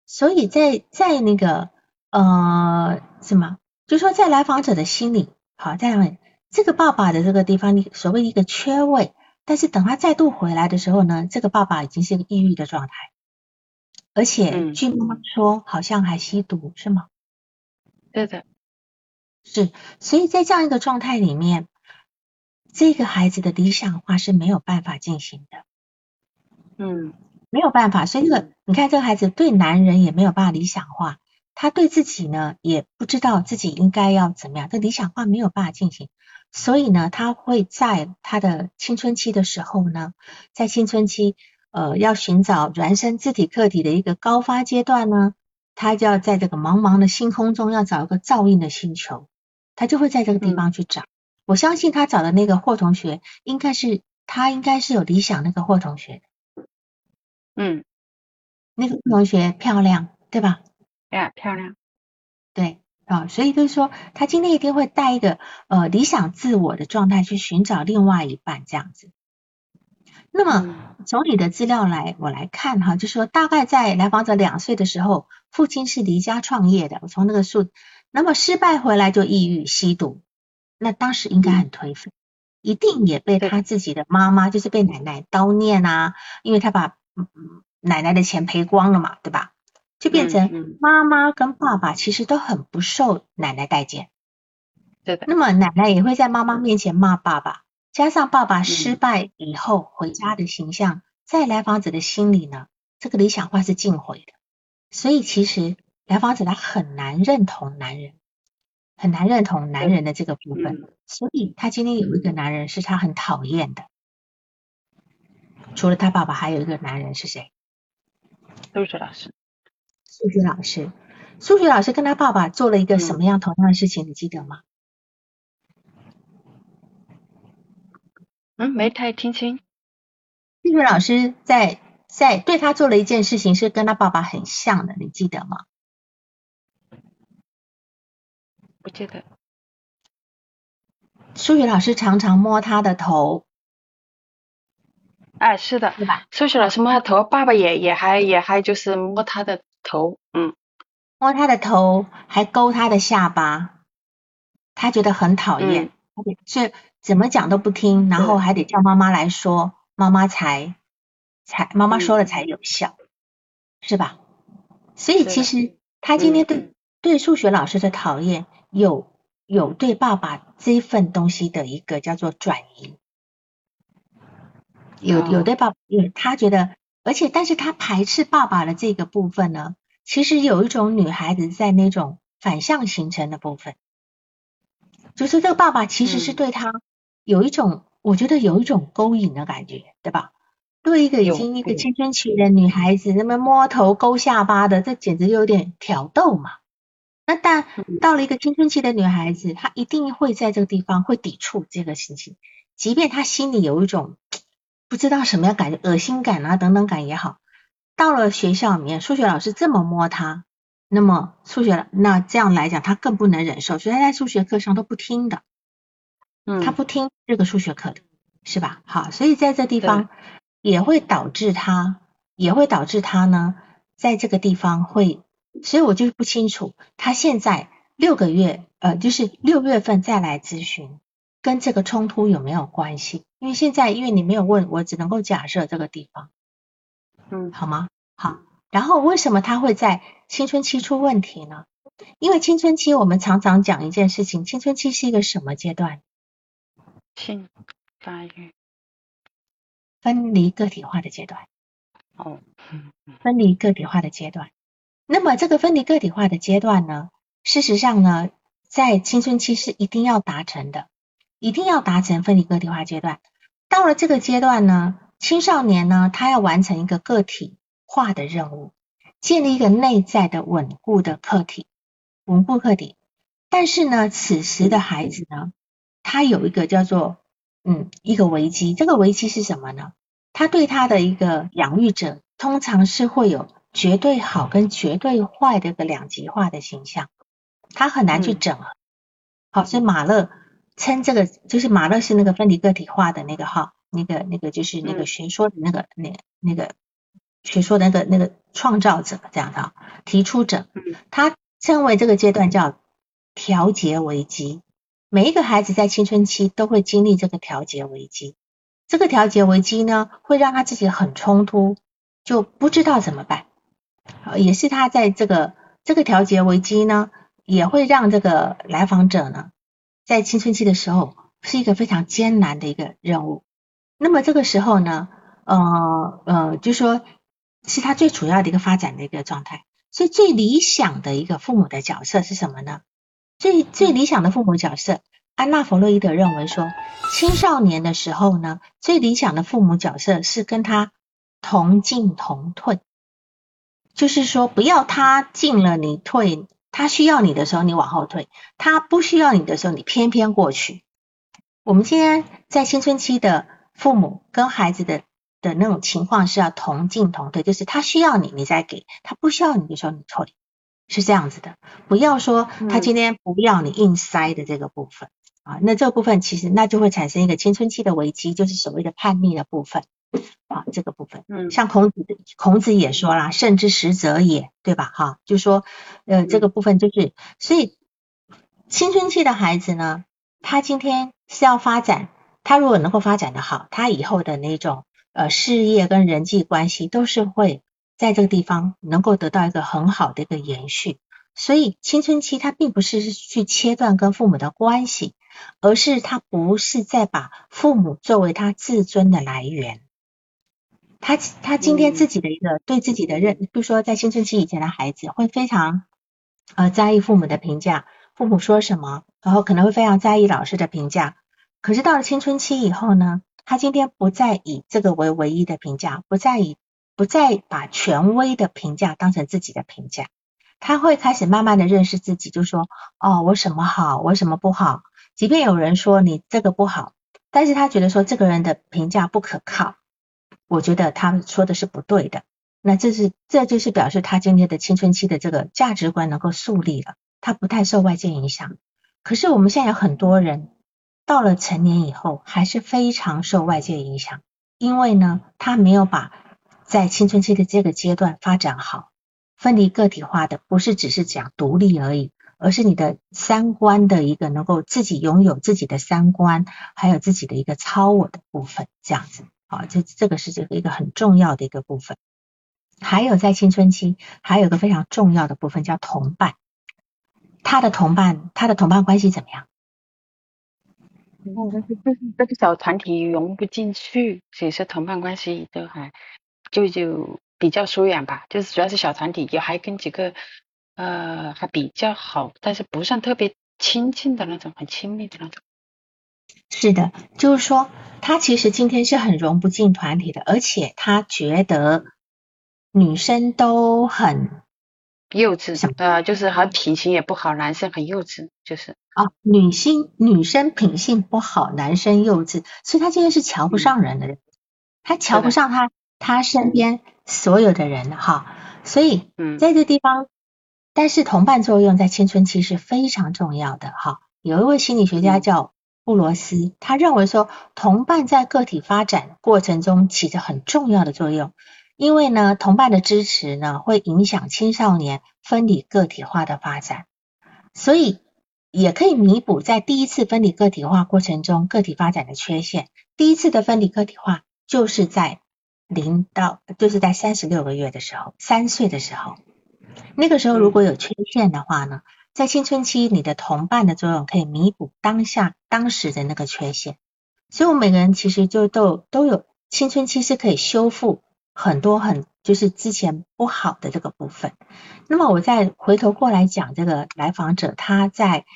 所以在在那个呃什么，就说在来访者的心里，好，在他们这个爸爸的这个地方，你所谓一个缺位，但是等他再度回来的时候呢，这个爸爸已经是一个抑郁的状态，而且嗯据妈妈说，好像还吸毒，是吗？对的，是，所以在这样一个状态里面，这个孩子的理想化是没有办法进行的，嗯没有办法。所以这个，你看这个孩子对男人也没有办法理想化，他对自己呢也不知道自己应该要怎么样，这理想化没有办法进行。所以呢，他会在他的青春期的时候呢，在青春期呃要寻找孪生自体客体的一个高发阶段呢，他就要在这个茫茫的星空中要找一个照应的星球，他就会在这个地方去找。我相信他找的那个霍同学，应该是他应该是有理想那个霍同学的，嗯，那个霍同学漂亮，对吧？呀，漂亮，对啊，所以就是说，他今天一定会带一个呃理想自我的状态去寻找另外一半这样子。那么嗯。从你的资料来我来看哈，就说大概在来访者两岁的时候，父亲是离家创业的，我从那个数，那么失败回来就抑郁吸毒，那当时应该很颓废，一定也被他自己的妈妈，就是被奶奶叨念啊，因为他把奶奶的钱赔光了嘛，对吧？就变成嗯，妈妈跟爸爸其实都很不受奶奶待见，对的，那么奶奶也会在妈妈面前骂爸爸，加上爸爸失败以后回家的形象，在来访者的心里呢，这个理想化是尽毁的，所以其实来访者他很难认同男人，很难认同男人的这个部分，嗯所以他今天有一个男人是他很讨厌的，除了他爸爸，还有一个男人是谁？数学老师，数学老师。数学老师跟他爸爸做了一个什么样同样的事情，你记得吗？嗯，没太听清。数学老师在在对他做了一件事情，是跟他爸爸很像的，你记得吗？不记得。数学老师常常摸他的头。哎，是的，是吧？数学老师摸他头，爸爸也也还也还就是摸他的头，嗯，摸他的头，还勾他的下巴，他觉得很讨厌，是怎么讲都不听，然后还得叫妈妈来说，妈妈才才妈妈说了才有效，是吧？所以其实他今天对对数学老师的讨厌，有有对爸爸这份东西的一个叫做转移。有有对爸，有他觉得，而且但是他排斥爸爸的这个部分呢，其实有一种女孩子在那种反向形成的部分，就是这个爸爸其实是对他有一种，我觉得有一种勾引的感觉，对吧？对一个已经一个青春期的女孩子，那么摸头勾下巴的，这简直有点挑逗嘛。那但到了一个青春期的女孩子，她一定会在这个地方会抵触这个事情，即便她心里有一种。不知道什么样感觉，恶心感啊等等感也好，到了学校里面，数学老师这么摸她，那么数学那这样来讲，她更不能忍受，所以她在数学课上都不听的，嗯，他不听这个数学课的，是吧？好，所以在这地方也会导致他，也会导致他呢，在这个地方会，所以我就不清楚他现在六个月，呃，就是六月份再来咨询。跟这个冲突有没有关系？因为现在因为你没有问我，只能够假设这个地方，嗯，好吗？好。然后为什么他会在青春期出问题呢？因为青春期我们常常讲一件事情，青春期是一个什么阶段？性发育，分离个体化的阶段。哦，分离个体化的阶段。那么这个分离个体化的阶段呢，事实上呢，在青春期是一定要达成的。一定要达成分离个体化阶段。到了这个阶段呢，青少年呢，他要完成一个个体化的任务，建立一个内在的稳固的客体，稳固客体。但是呢，此时的孩子呢，他有一个叫做嗯一个危机。这个危机是什么呢？他对他的一个养育者，通常是会有绝对好跟绝对坏的一个两极化的形象，他很难去整合。好，所以马勒。称这个就是马勒是那个分离个体化的那个哈，那个那个就是那个学说的那个那那个学说的那个那个创造者这样的提出者，他称为这个阶段叫调节危机。每一个孩子在青春期都会经历这个调节危机，这个调节危机呢会让他自己很冲突，就不知道怎么办。也是他在这个这个调节危机呢，也会让这个来访者呢。在青春期的时候是一个非常艰难的一个任务，那么这个时候呢，呃呃，就说是他最主要的一个发展的一个状态，所以最理想的一个父母的角色是什么呢？最最理想的父母角色，安娜弗洛伊德认为说，青少年的时候呢，最理想的父母角色是跟他同进同退，就是说不要他进了你退。他需要你的时候，你往后退；他不需要你的时候，你偏偏过去。我们今天在青春期的父母跟孩子的的那种情况是要同进同退，就是他需要你，你再给；他不需要你的时候，你退，是这样子的。不要说他今天不要你硬塞的这个部分啊，那这个部分其实那就会产生一个青春期的危机，就是所谓的叛逆的部分。啊，这个部分，嗯，像孔子，孔子也说了，圣之实则也，对吧？哈，就说，呃，这个部分就是，所以青春期的孩子呢，他今天是要发展，他如果能够发展的好，他以后的那种呃事业跟人际关系都是会在这个地方能够得到一个很好的一个延续。所以青春期他并不是去切断跟父母的关系，而是他不是在把父母作为他自尊的来源。他他今天自己的一个对自己的认，比如说在青春期以前的孩子会非常呃在意父母的评价，父母说什么，然后可能会非常在意老师的评价。可是到了青春期以后呢，他今天不再以这个为唯一的评价，不再以不再把权威的评价当成自己的评价，他会开始慢慢的认识自己，就说哦我什么好，我什么不好，即便有人说你这个不好，但是他觉得说这个人的评价不可靠，我觉得他说的是不对的。那这是这就是表示他今天的青春期的这个价值观能够树立了，他不太受外界影响。可是我们现在有很多人到了成年以后，还是非常受外界影响，因为呢，他没有把在青春期的这个阶段发展好。分离个体化的不是只是讲独立而已，而是你的三观的一个能够自己拥有自己的三观，还有自己的一个超我的部分，这样子，啊，这这个是这个一个很重要的一个部分。还有在青春期，还有一个非常重要的部分叫同伴，他的同伴，他的同伴关系怎么样？你看，这是这是这个小团体融不进去，所以说同伴关系都还就就。比较疏远吧，就是主要是小团体，也还跟几个呃还比较好，但是不算特别亲近的那种，很亲密的那种。是的，就是说他其实今天是很融不进团体的，而且他觉得女生都很幼稚，呃，就是很品行也不好，男生很幼稚，就是啊，女性女生品性不好，男生幼稚，所以他今天是瞧不上人的人，他瞧不上他他身边。所有的人哈，所以在这地方，但是同伴作用在青春期是非常重要的哈。有一位心理学家叫布罗斯，他认为说同伴在个体发展过程中起着很重要的作用，因为呢，同伴的支持呢会影响青少年分离个体化的发展，所以也可以弥补在第一次分离个体化过程中个体发展的缺陷。第一次的分离个体化就是在。零到就是在三十六个月的时候，三岁的时候，那个时候如果有缺陷的话呢，在青春期你的同伴的作用可以弥补当下当时的那个缺陷，所以我们每个人其实就都都有青春期是可以修复很多很就是之前不好的这个部分。那么我再回头过来讲这个来访者，他在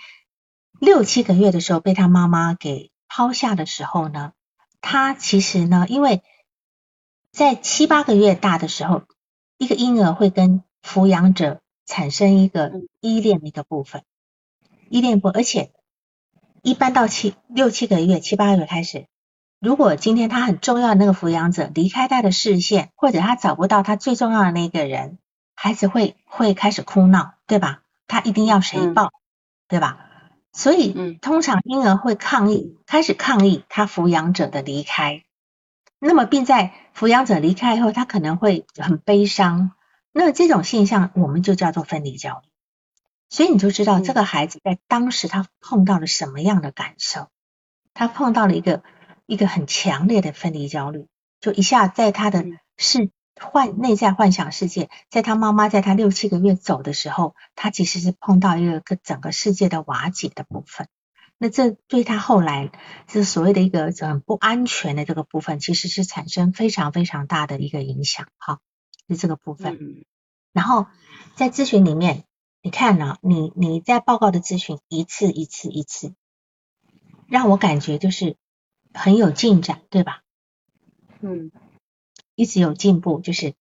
六七个月的时候被他妈妈给抛下的时候呢，他其实呢因为。在七八个月大的时候，一个婴儿会跟抚养者产生一个依恋的一个部分，依恋部，而且一般到七六七个月、七八个月开始，如果今天他很重要的那个抚养者离开他的视线，或者他找不到他最重要的那个人，孩子会会开始哭闹，对吧？他一定要谁抱，对吧？所以通常婴儿会抗议，开始抗议他抚养者的离开。那么，并在抚养者离开以后，他可能会很悲伤。那这种现象，我们就叫做分离焦虑。所以你就知道，这个孩子在当时他碰到了什么样的感受？他碰到了一个一个很强烈的分离焦虑，就一下在他的是幻内在幻想世界，在他妈妈在他六七个月走的时候，他其实是碰到一个个整个世界的瓦解的部分。那这对他后来这所谓的一个很不安全的这个部分，其实是产生非常非常大的一个影响，哈，是这个部分。然后在咨询里面，你看呢，你你在报告的咨询一次一次一次，让我感觉就是很有进展，对吧？嗯，一直有进步，就是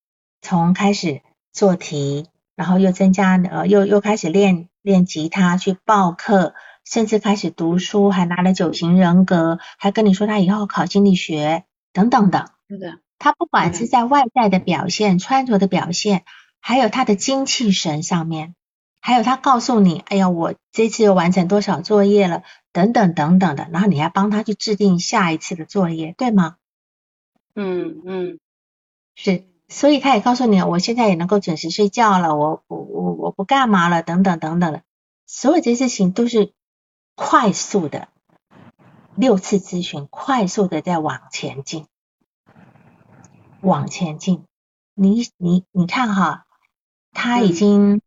从开始做题，然后又增加呃，又又开始练练吉他，去报课。甚至开始读书，还拿了九型人格，还跟你说他以后考心理学等等的。是的，他不管是在外在的表现、穿着的表现，还有他的精气神上面，还有他告诉你，哎呀，我这次又完成多少作业了，等等等等的，然后你还帮他去制定下一次的作业，对吗？嗯嗯，是，所以他也告诉你，我现在也能够准时睡觉了，我我我我不干嘛了，等等等等的，所有这些事情都是。快速的六次咨询，快速的在往前进，往前进。你你你看哈，他已经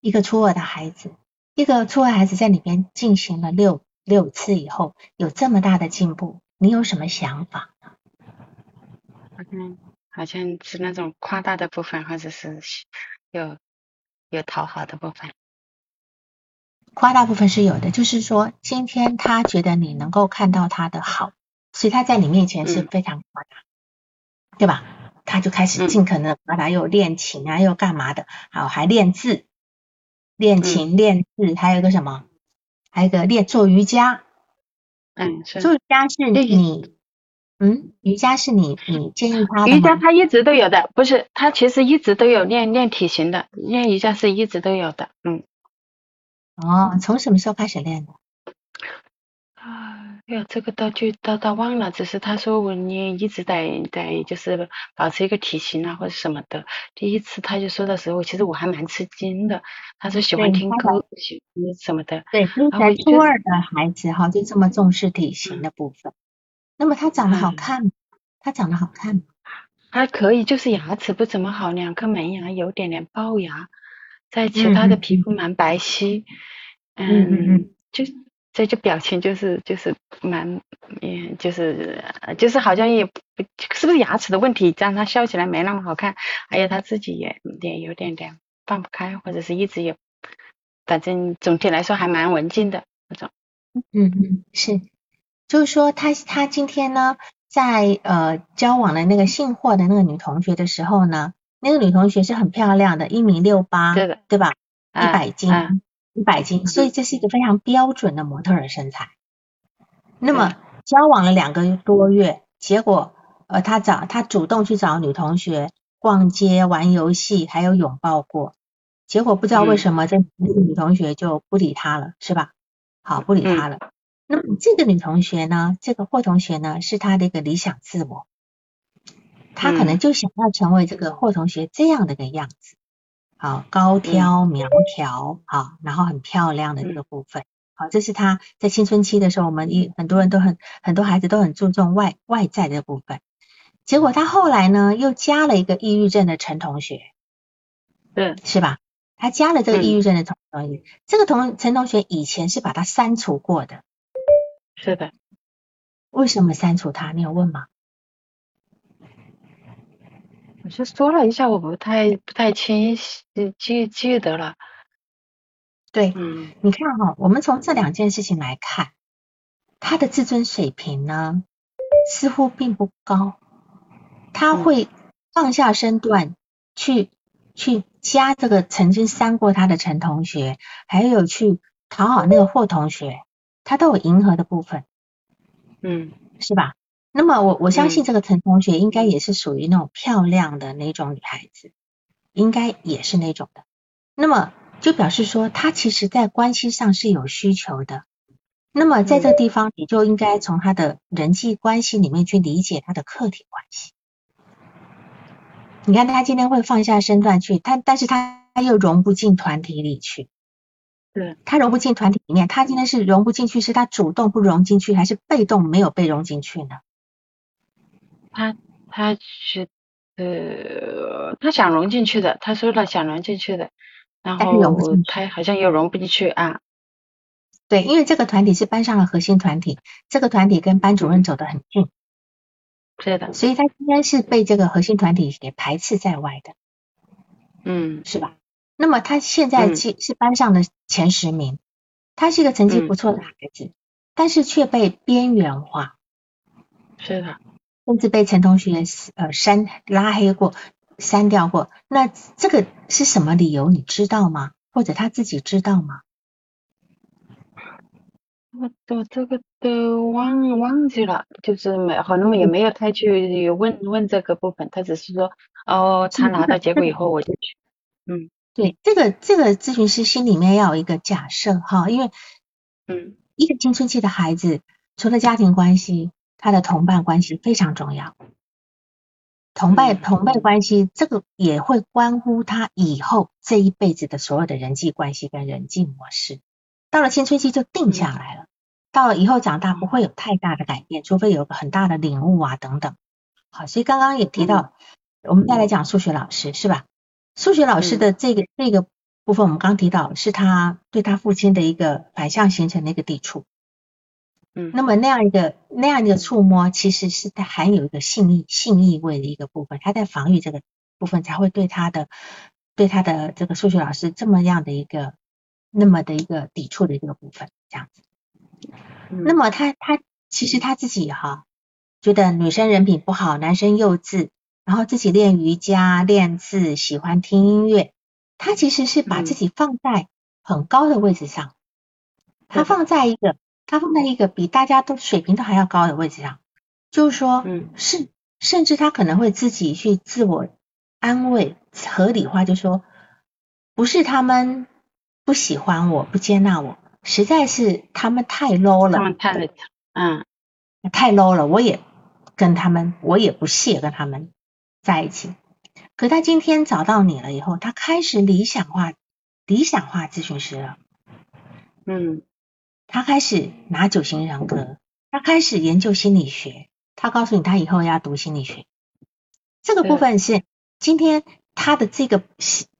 一个初二的孩子，一个初二孩子在里面进行了六六次以后，有这么大的进步，你有什么想法呢？好像好像是那种夸大的部分，或者是有有讨好的部分。夸大部分是有的，就是说今天他觉得你能够看到他的好，所以他在你面前是非常夸大，对吧？他就开始尽可能把他又练琴啊，又干嘛的，好还练字，练琴练字，还有个什么？还有个练做瑜伽，嗯，是。做瑜伽是你，嗯，瑜伽是你你建议他的瑜伽他一直都有的，不是他其实一直都有练练体型的，练瑜伽是一直都有的，嗯。哦，从什么时候开始练的？啊，哎呀，这个倒就倒倒忘了，只是他说我你一直在在就是保持一个体型啊或者什么的。第一次他就说的时候，其实我还蛮吃惊的。他说喜欢听歌，喜欢什么的。对，才初二的孩子哈，就这么重视体型的部分。那么他长得好看吗？他长得好看吗？还可以，就是牙齿不怎么好，两颗门牙有点点龅牙，在其他的皮肤蛮白皙。嗯，就。这就表情就是就是蛮嗯就是就是好像也不是不是牙齿的问题让他笑起来没那么好看，还有他自己也也有点点放不开，或者是一直也，反正总体来说还蛮文静的那种。嗯嗯是，就是说他他今天呢在呃交往的那个姓霍的那个女同学的时候呢，那个女同学是很漂亮的，一米六八，对的对吧？一百斤。一百斤，所以这是一个非常标准的模特儿身材。那么交往了两个多月，结果呃他找他主动去找女同学逛街、玩游戏，还有拥抱过。结果不知道为什么这那个女同学就不理他了，是吧？好，不理他了。那么这个女同学呢，这个霍同学呢，是他的一个理想自我，他可能就想要成为这个霍同学这样的一个样子。好高挑苗条，好，然后很漂亮的这个部分，好，这是他在青春期的时候，我们一很多人都很很多孩子都很注重外外在的部分。结果他后来呢，又加了一个抑郁症的陈同学，对，是吧？他加了这个抑郁症的同学，这个同陈同学以前是把他删除过的，是的。为什么删除他？你有问吗？我就说了一下，我不太不太清晰记记得了。对，你看哈，我们从这两件事情来看，他的自尊水平呢，似乎并不高。他会放下身段去去加这个曾经伤过他的陈同学，还有去讨好那个霍同学，他都有迎合的部分。嗯，是吧？那么我我相信这个陈同学应该也是属于那种漂亮的那种女孩子，应该也是那种的。那么就表示说，她其实在关系上是有需求的。那么在这地方，你就应该从她的人际关系里面去理解她的客体关系。你看，她今天会放下身段去，她但是她又融不进团体里去。对，她融不进团体里面，她今天是融不进去，是她主动不融进去，还是被动没有被融进去呢？他他是呃，他想融进去的，他说了想融进去的，然后他好像又融不进去啊。对，因为这个团体是班上的核心团体，这个团体跟班主任走得很近，是的，所以他应该是被这个核心团体给排斥在外的，嗯，是吧？那么他现在是是班上的前十名，他是一个成绩不错的孩子，但是却被边缘化，是的。甚至被陈同学呃删拉黑过、删掉过，那这个是什么理由？你知道吗？或者他自己知道吗？我都这个都忘忘记了，就是没好，像也没有太去问问这个部分，他只是说哦，他拿到结果以后我就去，嗯，*laughs* 对，这个这个咨询师心里面要有一个假设哈，因为嗯，一个青春期的孩子，除了家庭关系。他的同伴关系非常重要，同伴同伴关系这个也会关乎他以后这一辈子的所有的人际关系跟人际模式。到了青春期就定下来了，到了以后长大不会有太大的改变，除非有个很大的领悟啊等等。好，所以刚刚也提到，我们再来讲数学老师是吧？数学老师的这个这个部分，我们刚提到是他对他父亲的一个反向形成的一个抵触。嗯，那么那样一个那样一个触摸，其实是它含有一个性意性意味的一个部分，他在防御这个部分，才会对他的对他的这个数学老师这么样的一个那么的一个抵触的一个部分，这样子。那么他他其实他自己哈，觉得女生人品不好，男生幼稚，然后自己练瑜伽、练字，喜欢听音乐，他其实是把自己放在很高的位置上，他放在一个。他放在一个比大家都水平都还要高的位置上，就是说，嗯，是甚至他可能会自己去自我安慰、合理化，就说不是他们不喜欢我、不接纳我，实在是他们太 low 了，他们太嗯，太 low 了，我也跟他们，我也不屑跟他们在一起。可他今天找到你了以后，他开始理想化、理想化咨询师了。嗯，他开始拿九型人格，他开始研究心理学。他告诉你，他以后要读心理学。这个部分是今天他的这个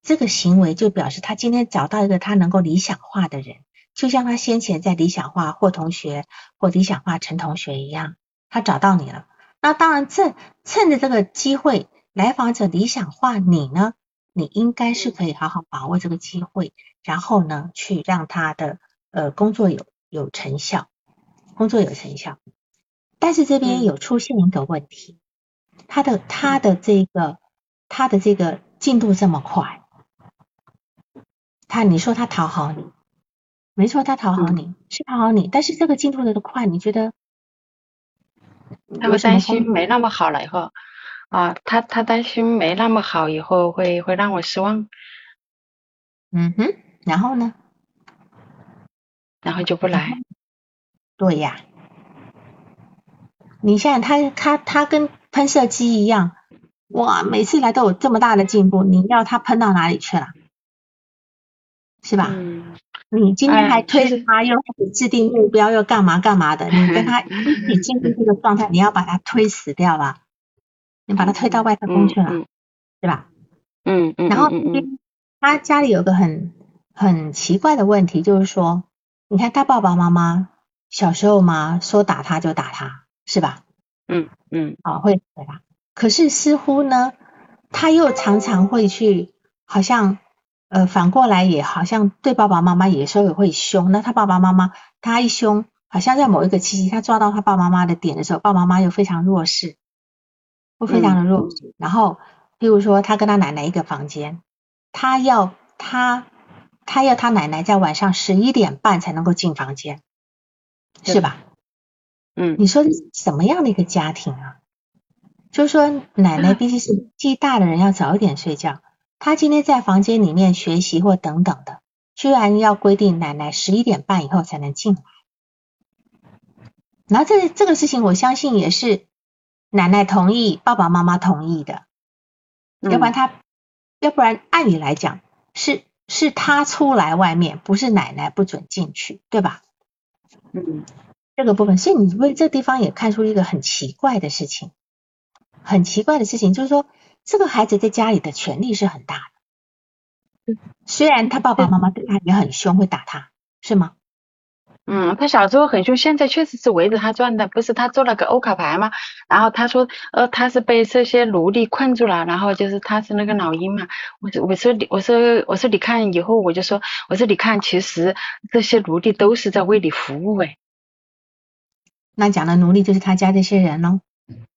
这个行为，就表示他今天找到一个他能够理想化的人，就像他先前在理想化霍同学或理想化陈同学一样，他找到你了。那当然，趁趁着这个机会，来访者理想化你呢，你应该是可以好好把握这个机会，然后呢，去让他的。呃，工作有有成效，工作有成效，但是这边有出现一个问题，他的他的这个他的这个进度这么快，他你说他讨好你，没错，他讨好你是讨好你，但是这个进度的快，你觉得？他会担心没那么好了以后啊，他他担心没那么好以后会会让我失望。嗯哼，然后呢？然后就不来，对呀。你现在他他他跟喷射机一样，哇，每次来都有这么大的进步，你要他喷到哪里去了？是吧？嗯。你今天还推着他，又开始制定目标，又干嘛干嘛的？你跟他 *laughs* 一起进入这个状态，你要把他推死掉了？你把他推到外太空去了，对吧？嗯嗯。然后他家里有个很很奇怪的问题，就是说。你看他爸爸妈妈小时候嘛，说打他就打他，是吧？嗯嗯，啊会对吧？可是似乎呢，他又常常会去，好像呃反过来也好像对爸爸妈妈有时候也会凶。那他爸爸妈妈他一凶，好像在某一个契机他抓到他爸爸妈妈的点的时候，爸爸妈妈又非常弱势，会非常的弱势。然后譬如说他跟他奶奶一个房间，他要他。他要他奶奶在晚上十一点半才能够进房间，是吧？嗯，你说什么样的一个家庭啊？就是说奶奶毕竟是年纪大的人，要早一点睡觉。他今天在房间里面学习或等等的，居然要规定奶奶十一点半以后才能进来。然后这这个事情，我相信也是奶奶同意，爸爸妈妈同意的。要不然他，要不然按理来讲是。是他出来外面，不是奶奶不准进去，对吧？嗯，这个部分，所以你为这地方也看出一个很奇怪的事情，很奇怪的事情，就是说这个孩子在家里的权力是很大的，虽然他爸爸妈妈对他也很凶，会打他，是吗？嗯，他小时候很凶，现在确实是围着他转的。不是他做了个欧卡牌吗？然后他说，呃，他是被这些奴隶困住了，然后就是他是那个老鹰嘛。我我说你，我说我说你看以后我就说，我说你看，其实这些奴隶都是在为你服务哎。那讲的奴隶就是他家这些人喽。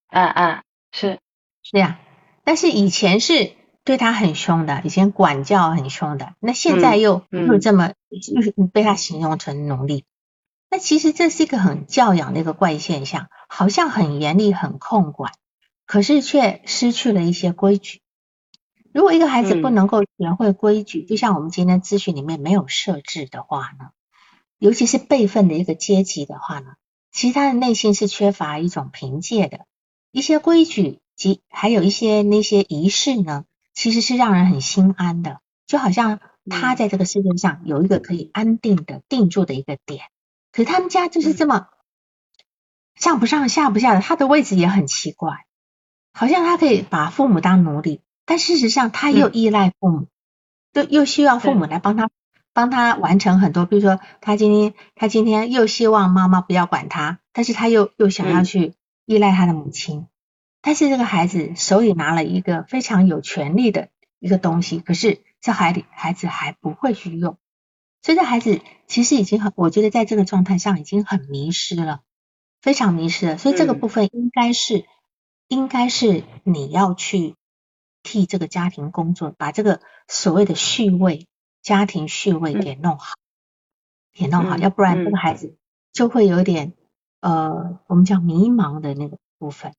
嗯嗯，是是呀，但是以前是对他很凶的，以前管教很凶的，那现在又又这么又被他形容成奴隶。那其实这是一个很教养的一个怪现象，好像很严厉、很控管，可是却失去了一些规矩。如果一个孩子不能够学会规矩，就像我们今天咨询里面没有设置的话呢，尤其是辈分的一个阶级的话呢，其实他的内心是缺乏一种凭借的。一些规矩及还有一些那些仪式呢，其实是让人很心安的，就好像他在这个世界上有一个可以安定的定住的一个点。可是他们家就是这么上不上下不下的，他的位置也很奇怪，好像他可以把父母当奴隶，但事实上他又依赖父母，又又需要父母来帮他帮他完成很多，比如说他今天他今天又希望妈妈不要管他，但是他又又想要去依赖他的母亲，但是这个孩子手里拿了一个非常有权利的一个东西，可是这孩里孩子还不会去用。所以这孩子其实已经很，我觉得在这个状态上已经很迷失了，非常迷失了。所以这个部分应该是，应该是你要去替这个家庭工作，把这个所谓的序位、家庭序位给弄好，给弄好，要不然这个孩子就会有点呃，我们叫迷茫的那个部分。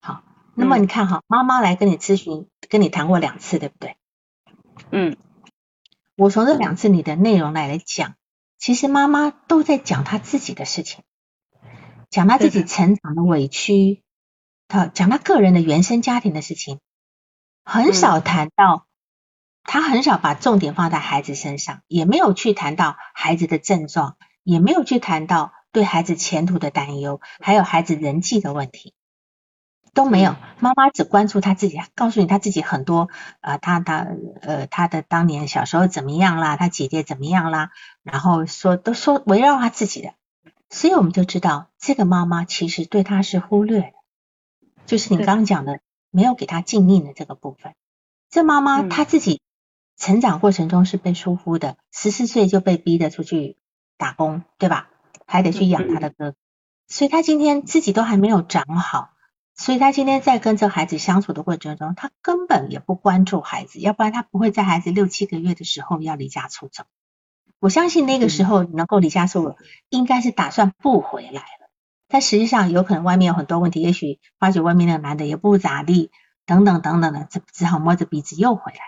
好，那么你看哈，妈妈来跟你咨询，跟你谈过两次，对不对？嗯，我从这两次你的内容来来讲，其实妈妈都在讲她自己的事情，讲她自己成长的委屈，她讲她个人的原生家庭的事情，很少谈到，她很少把重点放在孩子身上，也没有去谈到孩子的症状，也没有去谈到对孩子前途的担忧，还有孩子人际的问题。都没有，妈妈只关注他自己，告诉你他自己很多，呃，他他呃他的当年小时候怎么样啦，他姐姐怎么样啦，然后说都说围绕他自己的，所以我们就知道这个妈妈其实对他是忽略的，就是你刚刚讲的没有给他静音的这个部分。这妈妈她自己成长过程中是被疏忽的，十四岁就被逼着出去打工，对吧？还得去养他的哥哥，所以他今天自己都还没有长好。所以他今天在跟这孩子相处的过程中，他根本也不关注孩子，要不然他不会在孩子六七个月的时候要离家出走。我相信那个时候能够离家出走，应该是打算不回来了。但实际上有可能外面有很多问题，也许发觉外面那个男的也不咋地，等等等等的，只只好摸着鼻子又回来，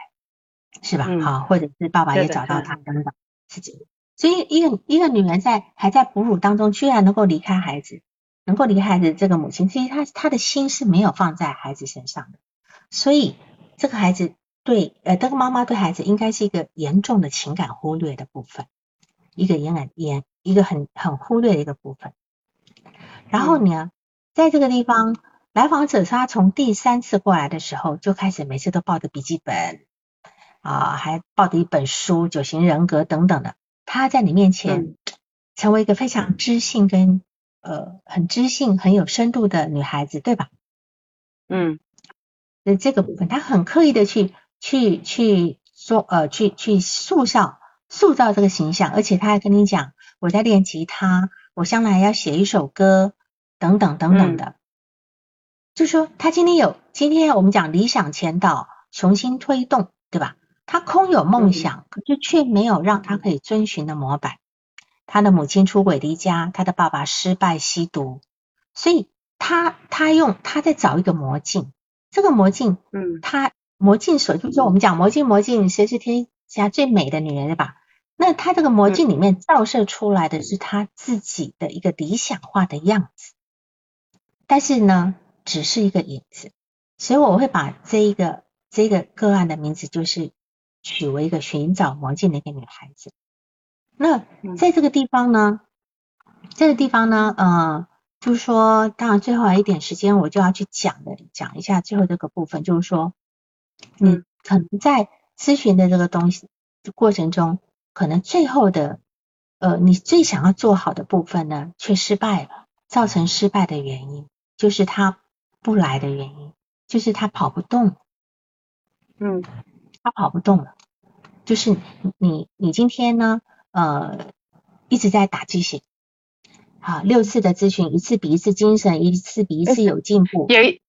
是吧？好，或者是爸爸也找到他等等，是这样。所以一个一个女人在还在哺乳当中，居然能够离开孩子。能够离开孩子这个母亲，其实他他的心是没有放在孩子身上的，所以这个孩子对呃这个妈妈对孩子应该是一个严重的情感忽略的部分，一个严严一个很很忽略的一个部分。然后呢，在这个地方，来访者他从第三次过来的时候就开始每次都抱着笔记本啊，还抱着一本书《九型人格》等等的，他在你面前成为一个非常知性跟。呃，很知性、很有深度的女孩子，对吧？嗯，那这个部分，她很刻意的去、去、去说，呃，去、去塑造、塑造这个形象，而且她还跟你讲，我在练吉他，我将来要写一首歌，等等等等的。就说她今天有，今天我们讲理想前导，雄心推动，对吧？她空有梦想，可是却没有让她可以遵循的模板。他的母亲出轨离家，他的爸爸失败吸毒，所以他他用他在找一个魔镜，这个魔镜，嗯，他魔镜所就是说我们讲魔镜魔镜，谁是天下最美的女人对吧？那他这个魔镜里面照射出来的是他自己的一个理想化的样子，但是呢，只是一个影子，所以我会把这一个这个个案的名字就是取为一个寻找魔镜的一个女孩子。那在这个地方呢，这个地方呢，呃，就是说，当然最后还有一点时间，我就要去讲的，讲一下最后这个部分，就是说，你可能在咨询的这个东西过程中，可能最后的，呃，你最想要做好的部分呢，却失败了，造成失败的原因，就是他不来的原因，就是他跑不动，嗯，他跑不动了，就是你，你今天呢？呃，一直在打鸡血，好，六次的咨询，一次比一次精神，一次比一次有进步。有一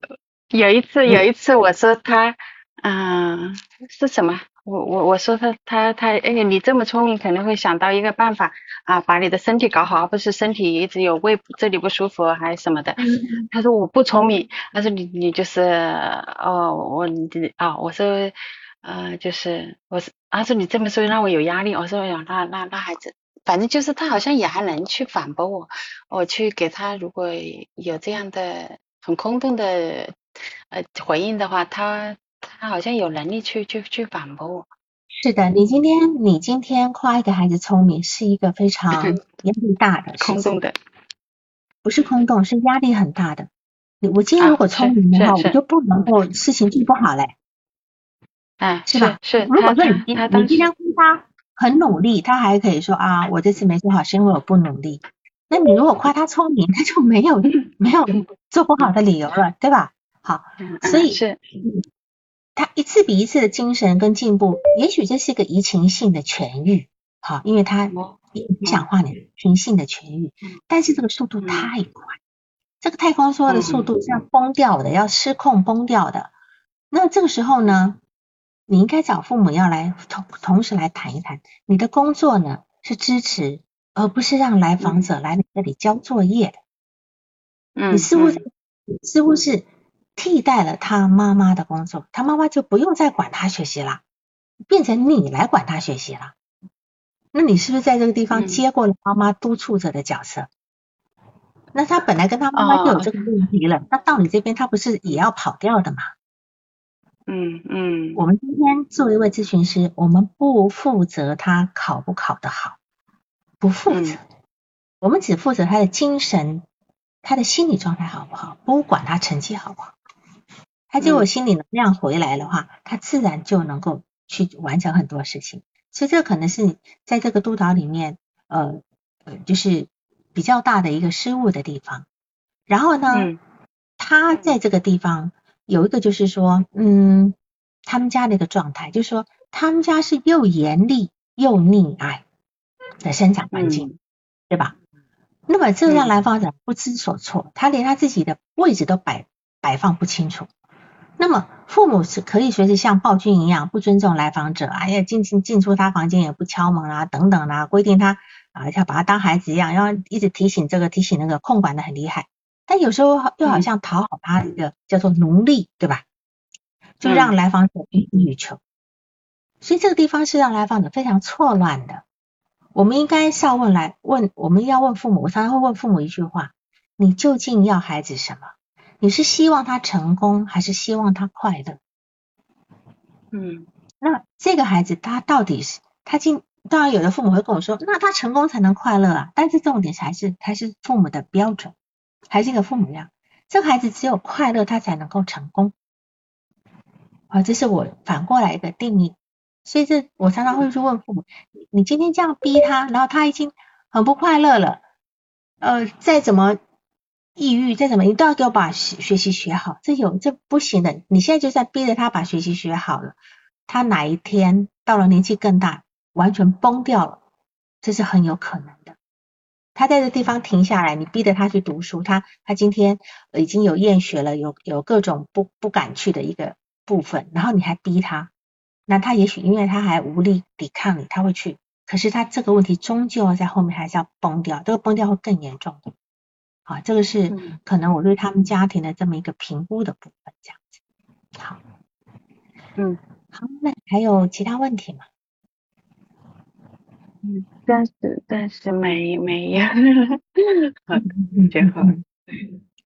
有一次，有一次我说他，嗯，是什么？我我我说他他他，哎，你这么聪明，肯定会想到一个办法啊，把你的身体搞好，而不是身体一直有胃这里不舒服还是什么的。他说我不聪明，他说你你就是哦，我你啊，我说。呃，就是我是，他说你这么说让我有压力。我说呀，那那那孩子，反正就是他好像也还能去反驳我，我去给他如果有这样的很空洞的呃回应的话，他他好像有能力去去去反驳我。是的，你今天你今天夸一个孩子聪明，是一个非常 *laughs* 压力大的空洞的，不是空洞，是压力很大的。我今天如果聪明的话，我就不能够事情做不好嘞。哎，是吧？是。如果说你今你今天夸他很努力，他还可以说啊，我这次没做好是因为我不努力。那你如果夸他聪明，他就没有没有做不好的理由了，对吧？好，所以是他一次比一次的精神跟进步，也许这是一个移情性的痊愈，好，因为他影响化你情性的痊愈，但是这个速度太快，这个太空梭的速度是要崩掉的，要失控崩掉的。那这个时候呢？你应该找父母要来同同时来谈一谈，你的工作呢是支持，而不是让来访者来你这里交作业的。嗯，你似乎嗯似乎是替代了他妈妈的工作，他妈妈就不用再管他学习了，变成你来管他学习了。那你是不是在这个地方嗯接过了妈妈督促者的角色？那他本来跟他妈妈就有哦这个问题了，那到你这边他不是也要跑掉的吗？嗯嗯，我们今天作为一位咨询师，我们不负责他考不考得好，不负责，嗯我们只负责他的精神、他的心理状态好不好，不管他成绩好不好。他结果嗯心理能量回来的话，他自然就能够去完成很多事情。所以这可能是你在这个督导里面，呃呃，就是比较大的一个失误的地方。然后呢，嗯他在这个地方有一个就是说，嗯，他们家的一个状态，就是说他们家是又严厉又溺爱的生长环境，对吧？那么这让嗯来访者不知所措，他连他自己的位置都摆摆放不清楚。那么父母是可以随时像暴君一样不尊重来访者，哎呀进进进出他房间也不敲门啊，等等啊、规定他啊要把他当孩子一样，要一直提醒这个提醒那个，控管的很厉害。但有时候又好像讨好他一个叫做奴隶，对吧？就让来访者欲欲求，所以这个地方是让来访者非常错乱的。我们应该是要问来问，我们要问父母，我常常会问父母一句话：你究竟要孩子什么？你是希望他成功，还是希望他快乐？嗯那这个孩子他到底是他今当然有的父母会跟我说，那他成功才能快乐啊。但是重点还是还是父母的标准，还是一个父母样，这个孩子只有快乐他才能够成功。啊，这是我反过来的定义。所以这我常常会去问父母，你今天这样逼他，然后他已经很不快乐了，呃，再怎么抑郁，再怎么你都要给我把学习学好，这有这不行的。你现在就在逼着他把学习学好了，他哪一天到了年纪更大，完全崩掉了，这是很有可能。他在这地方停下来，你逼着他去读书，他他今天已经有厌学了，有有各种不不敢去的一个部分，然后你还逼他，那他也许因为他还无力抵抗你，他会去，可是他这个问题终究在后面还是要崩掉，这个崩掉会更严重的。啊，这个是嗯可能我对他们家庭的这么一个评估的部分，这样子。好，嗯好，那还有其他问题吗？嗯，暂时暂时没没有，*laughs* 好嗯最后嗯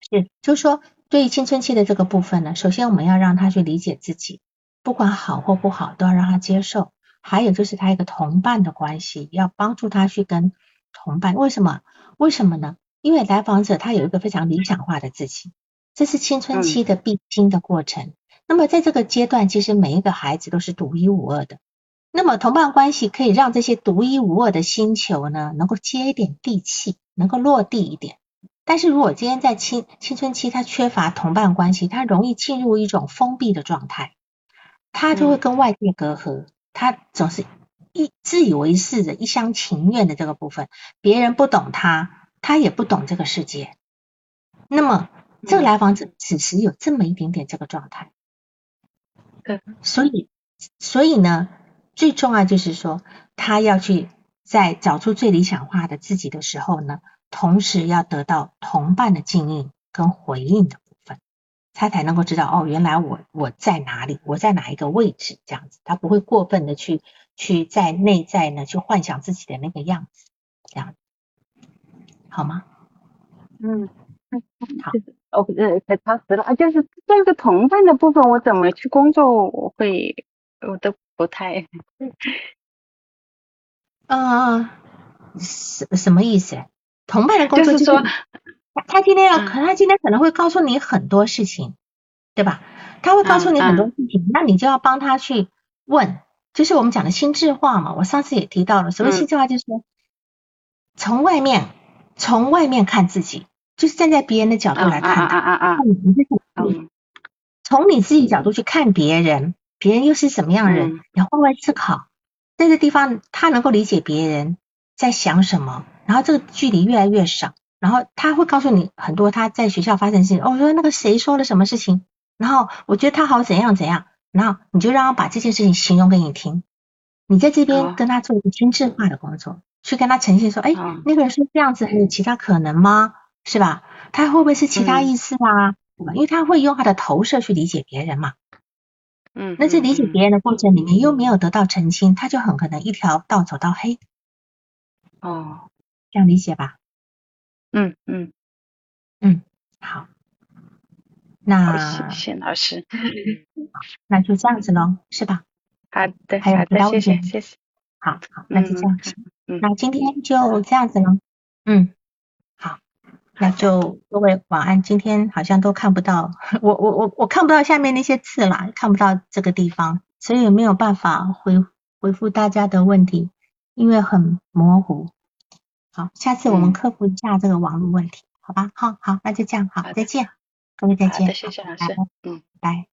是，就是说对于青春期的这个部分呢，首先我们要让他去理解自己，不管好或不好，都要让他接受。还有就是他一个同伴的关系，要帮助他去跟同伴。为什么？为什么呢？因为来访者他有一个非常理想化的自己，这是青春期的必经的过程。那么在这个阶段，其实每一个孩子都是独一无二的。那么同伴关系可以让这些独一无二的星球呢，能够接一点地气，能够落地一点。但是如果今天在青青春期，他缺乏同伴关系，他容易进入一种封闭的状态，他就会跟外界隔阂，他总是一自以为是的、一厢情愿的这个部分，别人不懂他，他也不懂这个世界。那么这个来访者此时有这么一点点这个状态，对，所以所以呢，最重要就是说，他要去在找出最理想化的自己的时候呢，同时要得到同伴的敬意跟回应的部分，他才能够知道哦，原来我我在哪里，我在哪一个位置，这样子，他不会过分的去去在内在呢去幻想自己的那个样子，这样好吗？嗯，好就是哦，呃，太超时了啊，就是这个同伴的部分，我怎么去工作，我会我都不太，*laughs* 呃，什什么意思？同伴的工作就是说，他他今天要，嗯可他今天可能会告诉你很多事情，对吧？他会告诉你很多事情，那你就要帮他去问，就是我们讲的心智化嘛。我上次也提到了，所谓嗯心智化就是说，从外面从外面看自己，就是站在别人的角度啊啊啊来看他，啊啊，看你是什么嗯从你自己角度去看别人，别人又是什么样的人，嗯你要换位思考，在这地方他能够理解别人在想什么，然后这个距离越来越少，然后他会告诉你很多他在学校发生的事情，哦，我说那个谁说了什么事情，然后我觉得他好怎样怎样，然后你就让他把这件事情形容给你听，你在这边跟他做一个心智化的工作，去跟他呈现说，哎，那个人是这样子，还有其他可能吗？是吧？他会不会是其他意思啊？对吧？因为他会用他的投射去理解别人嘛。嗯。那在理解别人的过程里面，又没有得到澄清，他就很可能一条道走到黑。哦，这样理解吧。嗯嗯嗯，好。那谢谢老师。*laughs* 那就这样子喽，是吧？好的，还有其他谢谢谢谢。好，好，那就这样子。那今天就这样子了。嗯，好，那就各位晚安。今天好像都看不到，*laughs* 我我我我看不到下面那些字啦，看不到这个地方，所以没有办法回回复大家的问题，因为很模糊。好，下次我们克服一下这个网络问题，好吧？好好，那就这样，好，再见，各位再见，谢谢老师，嗯，拜。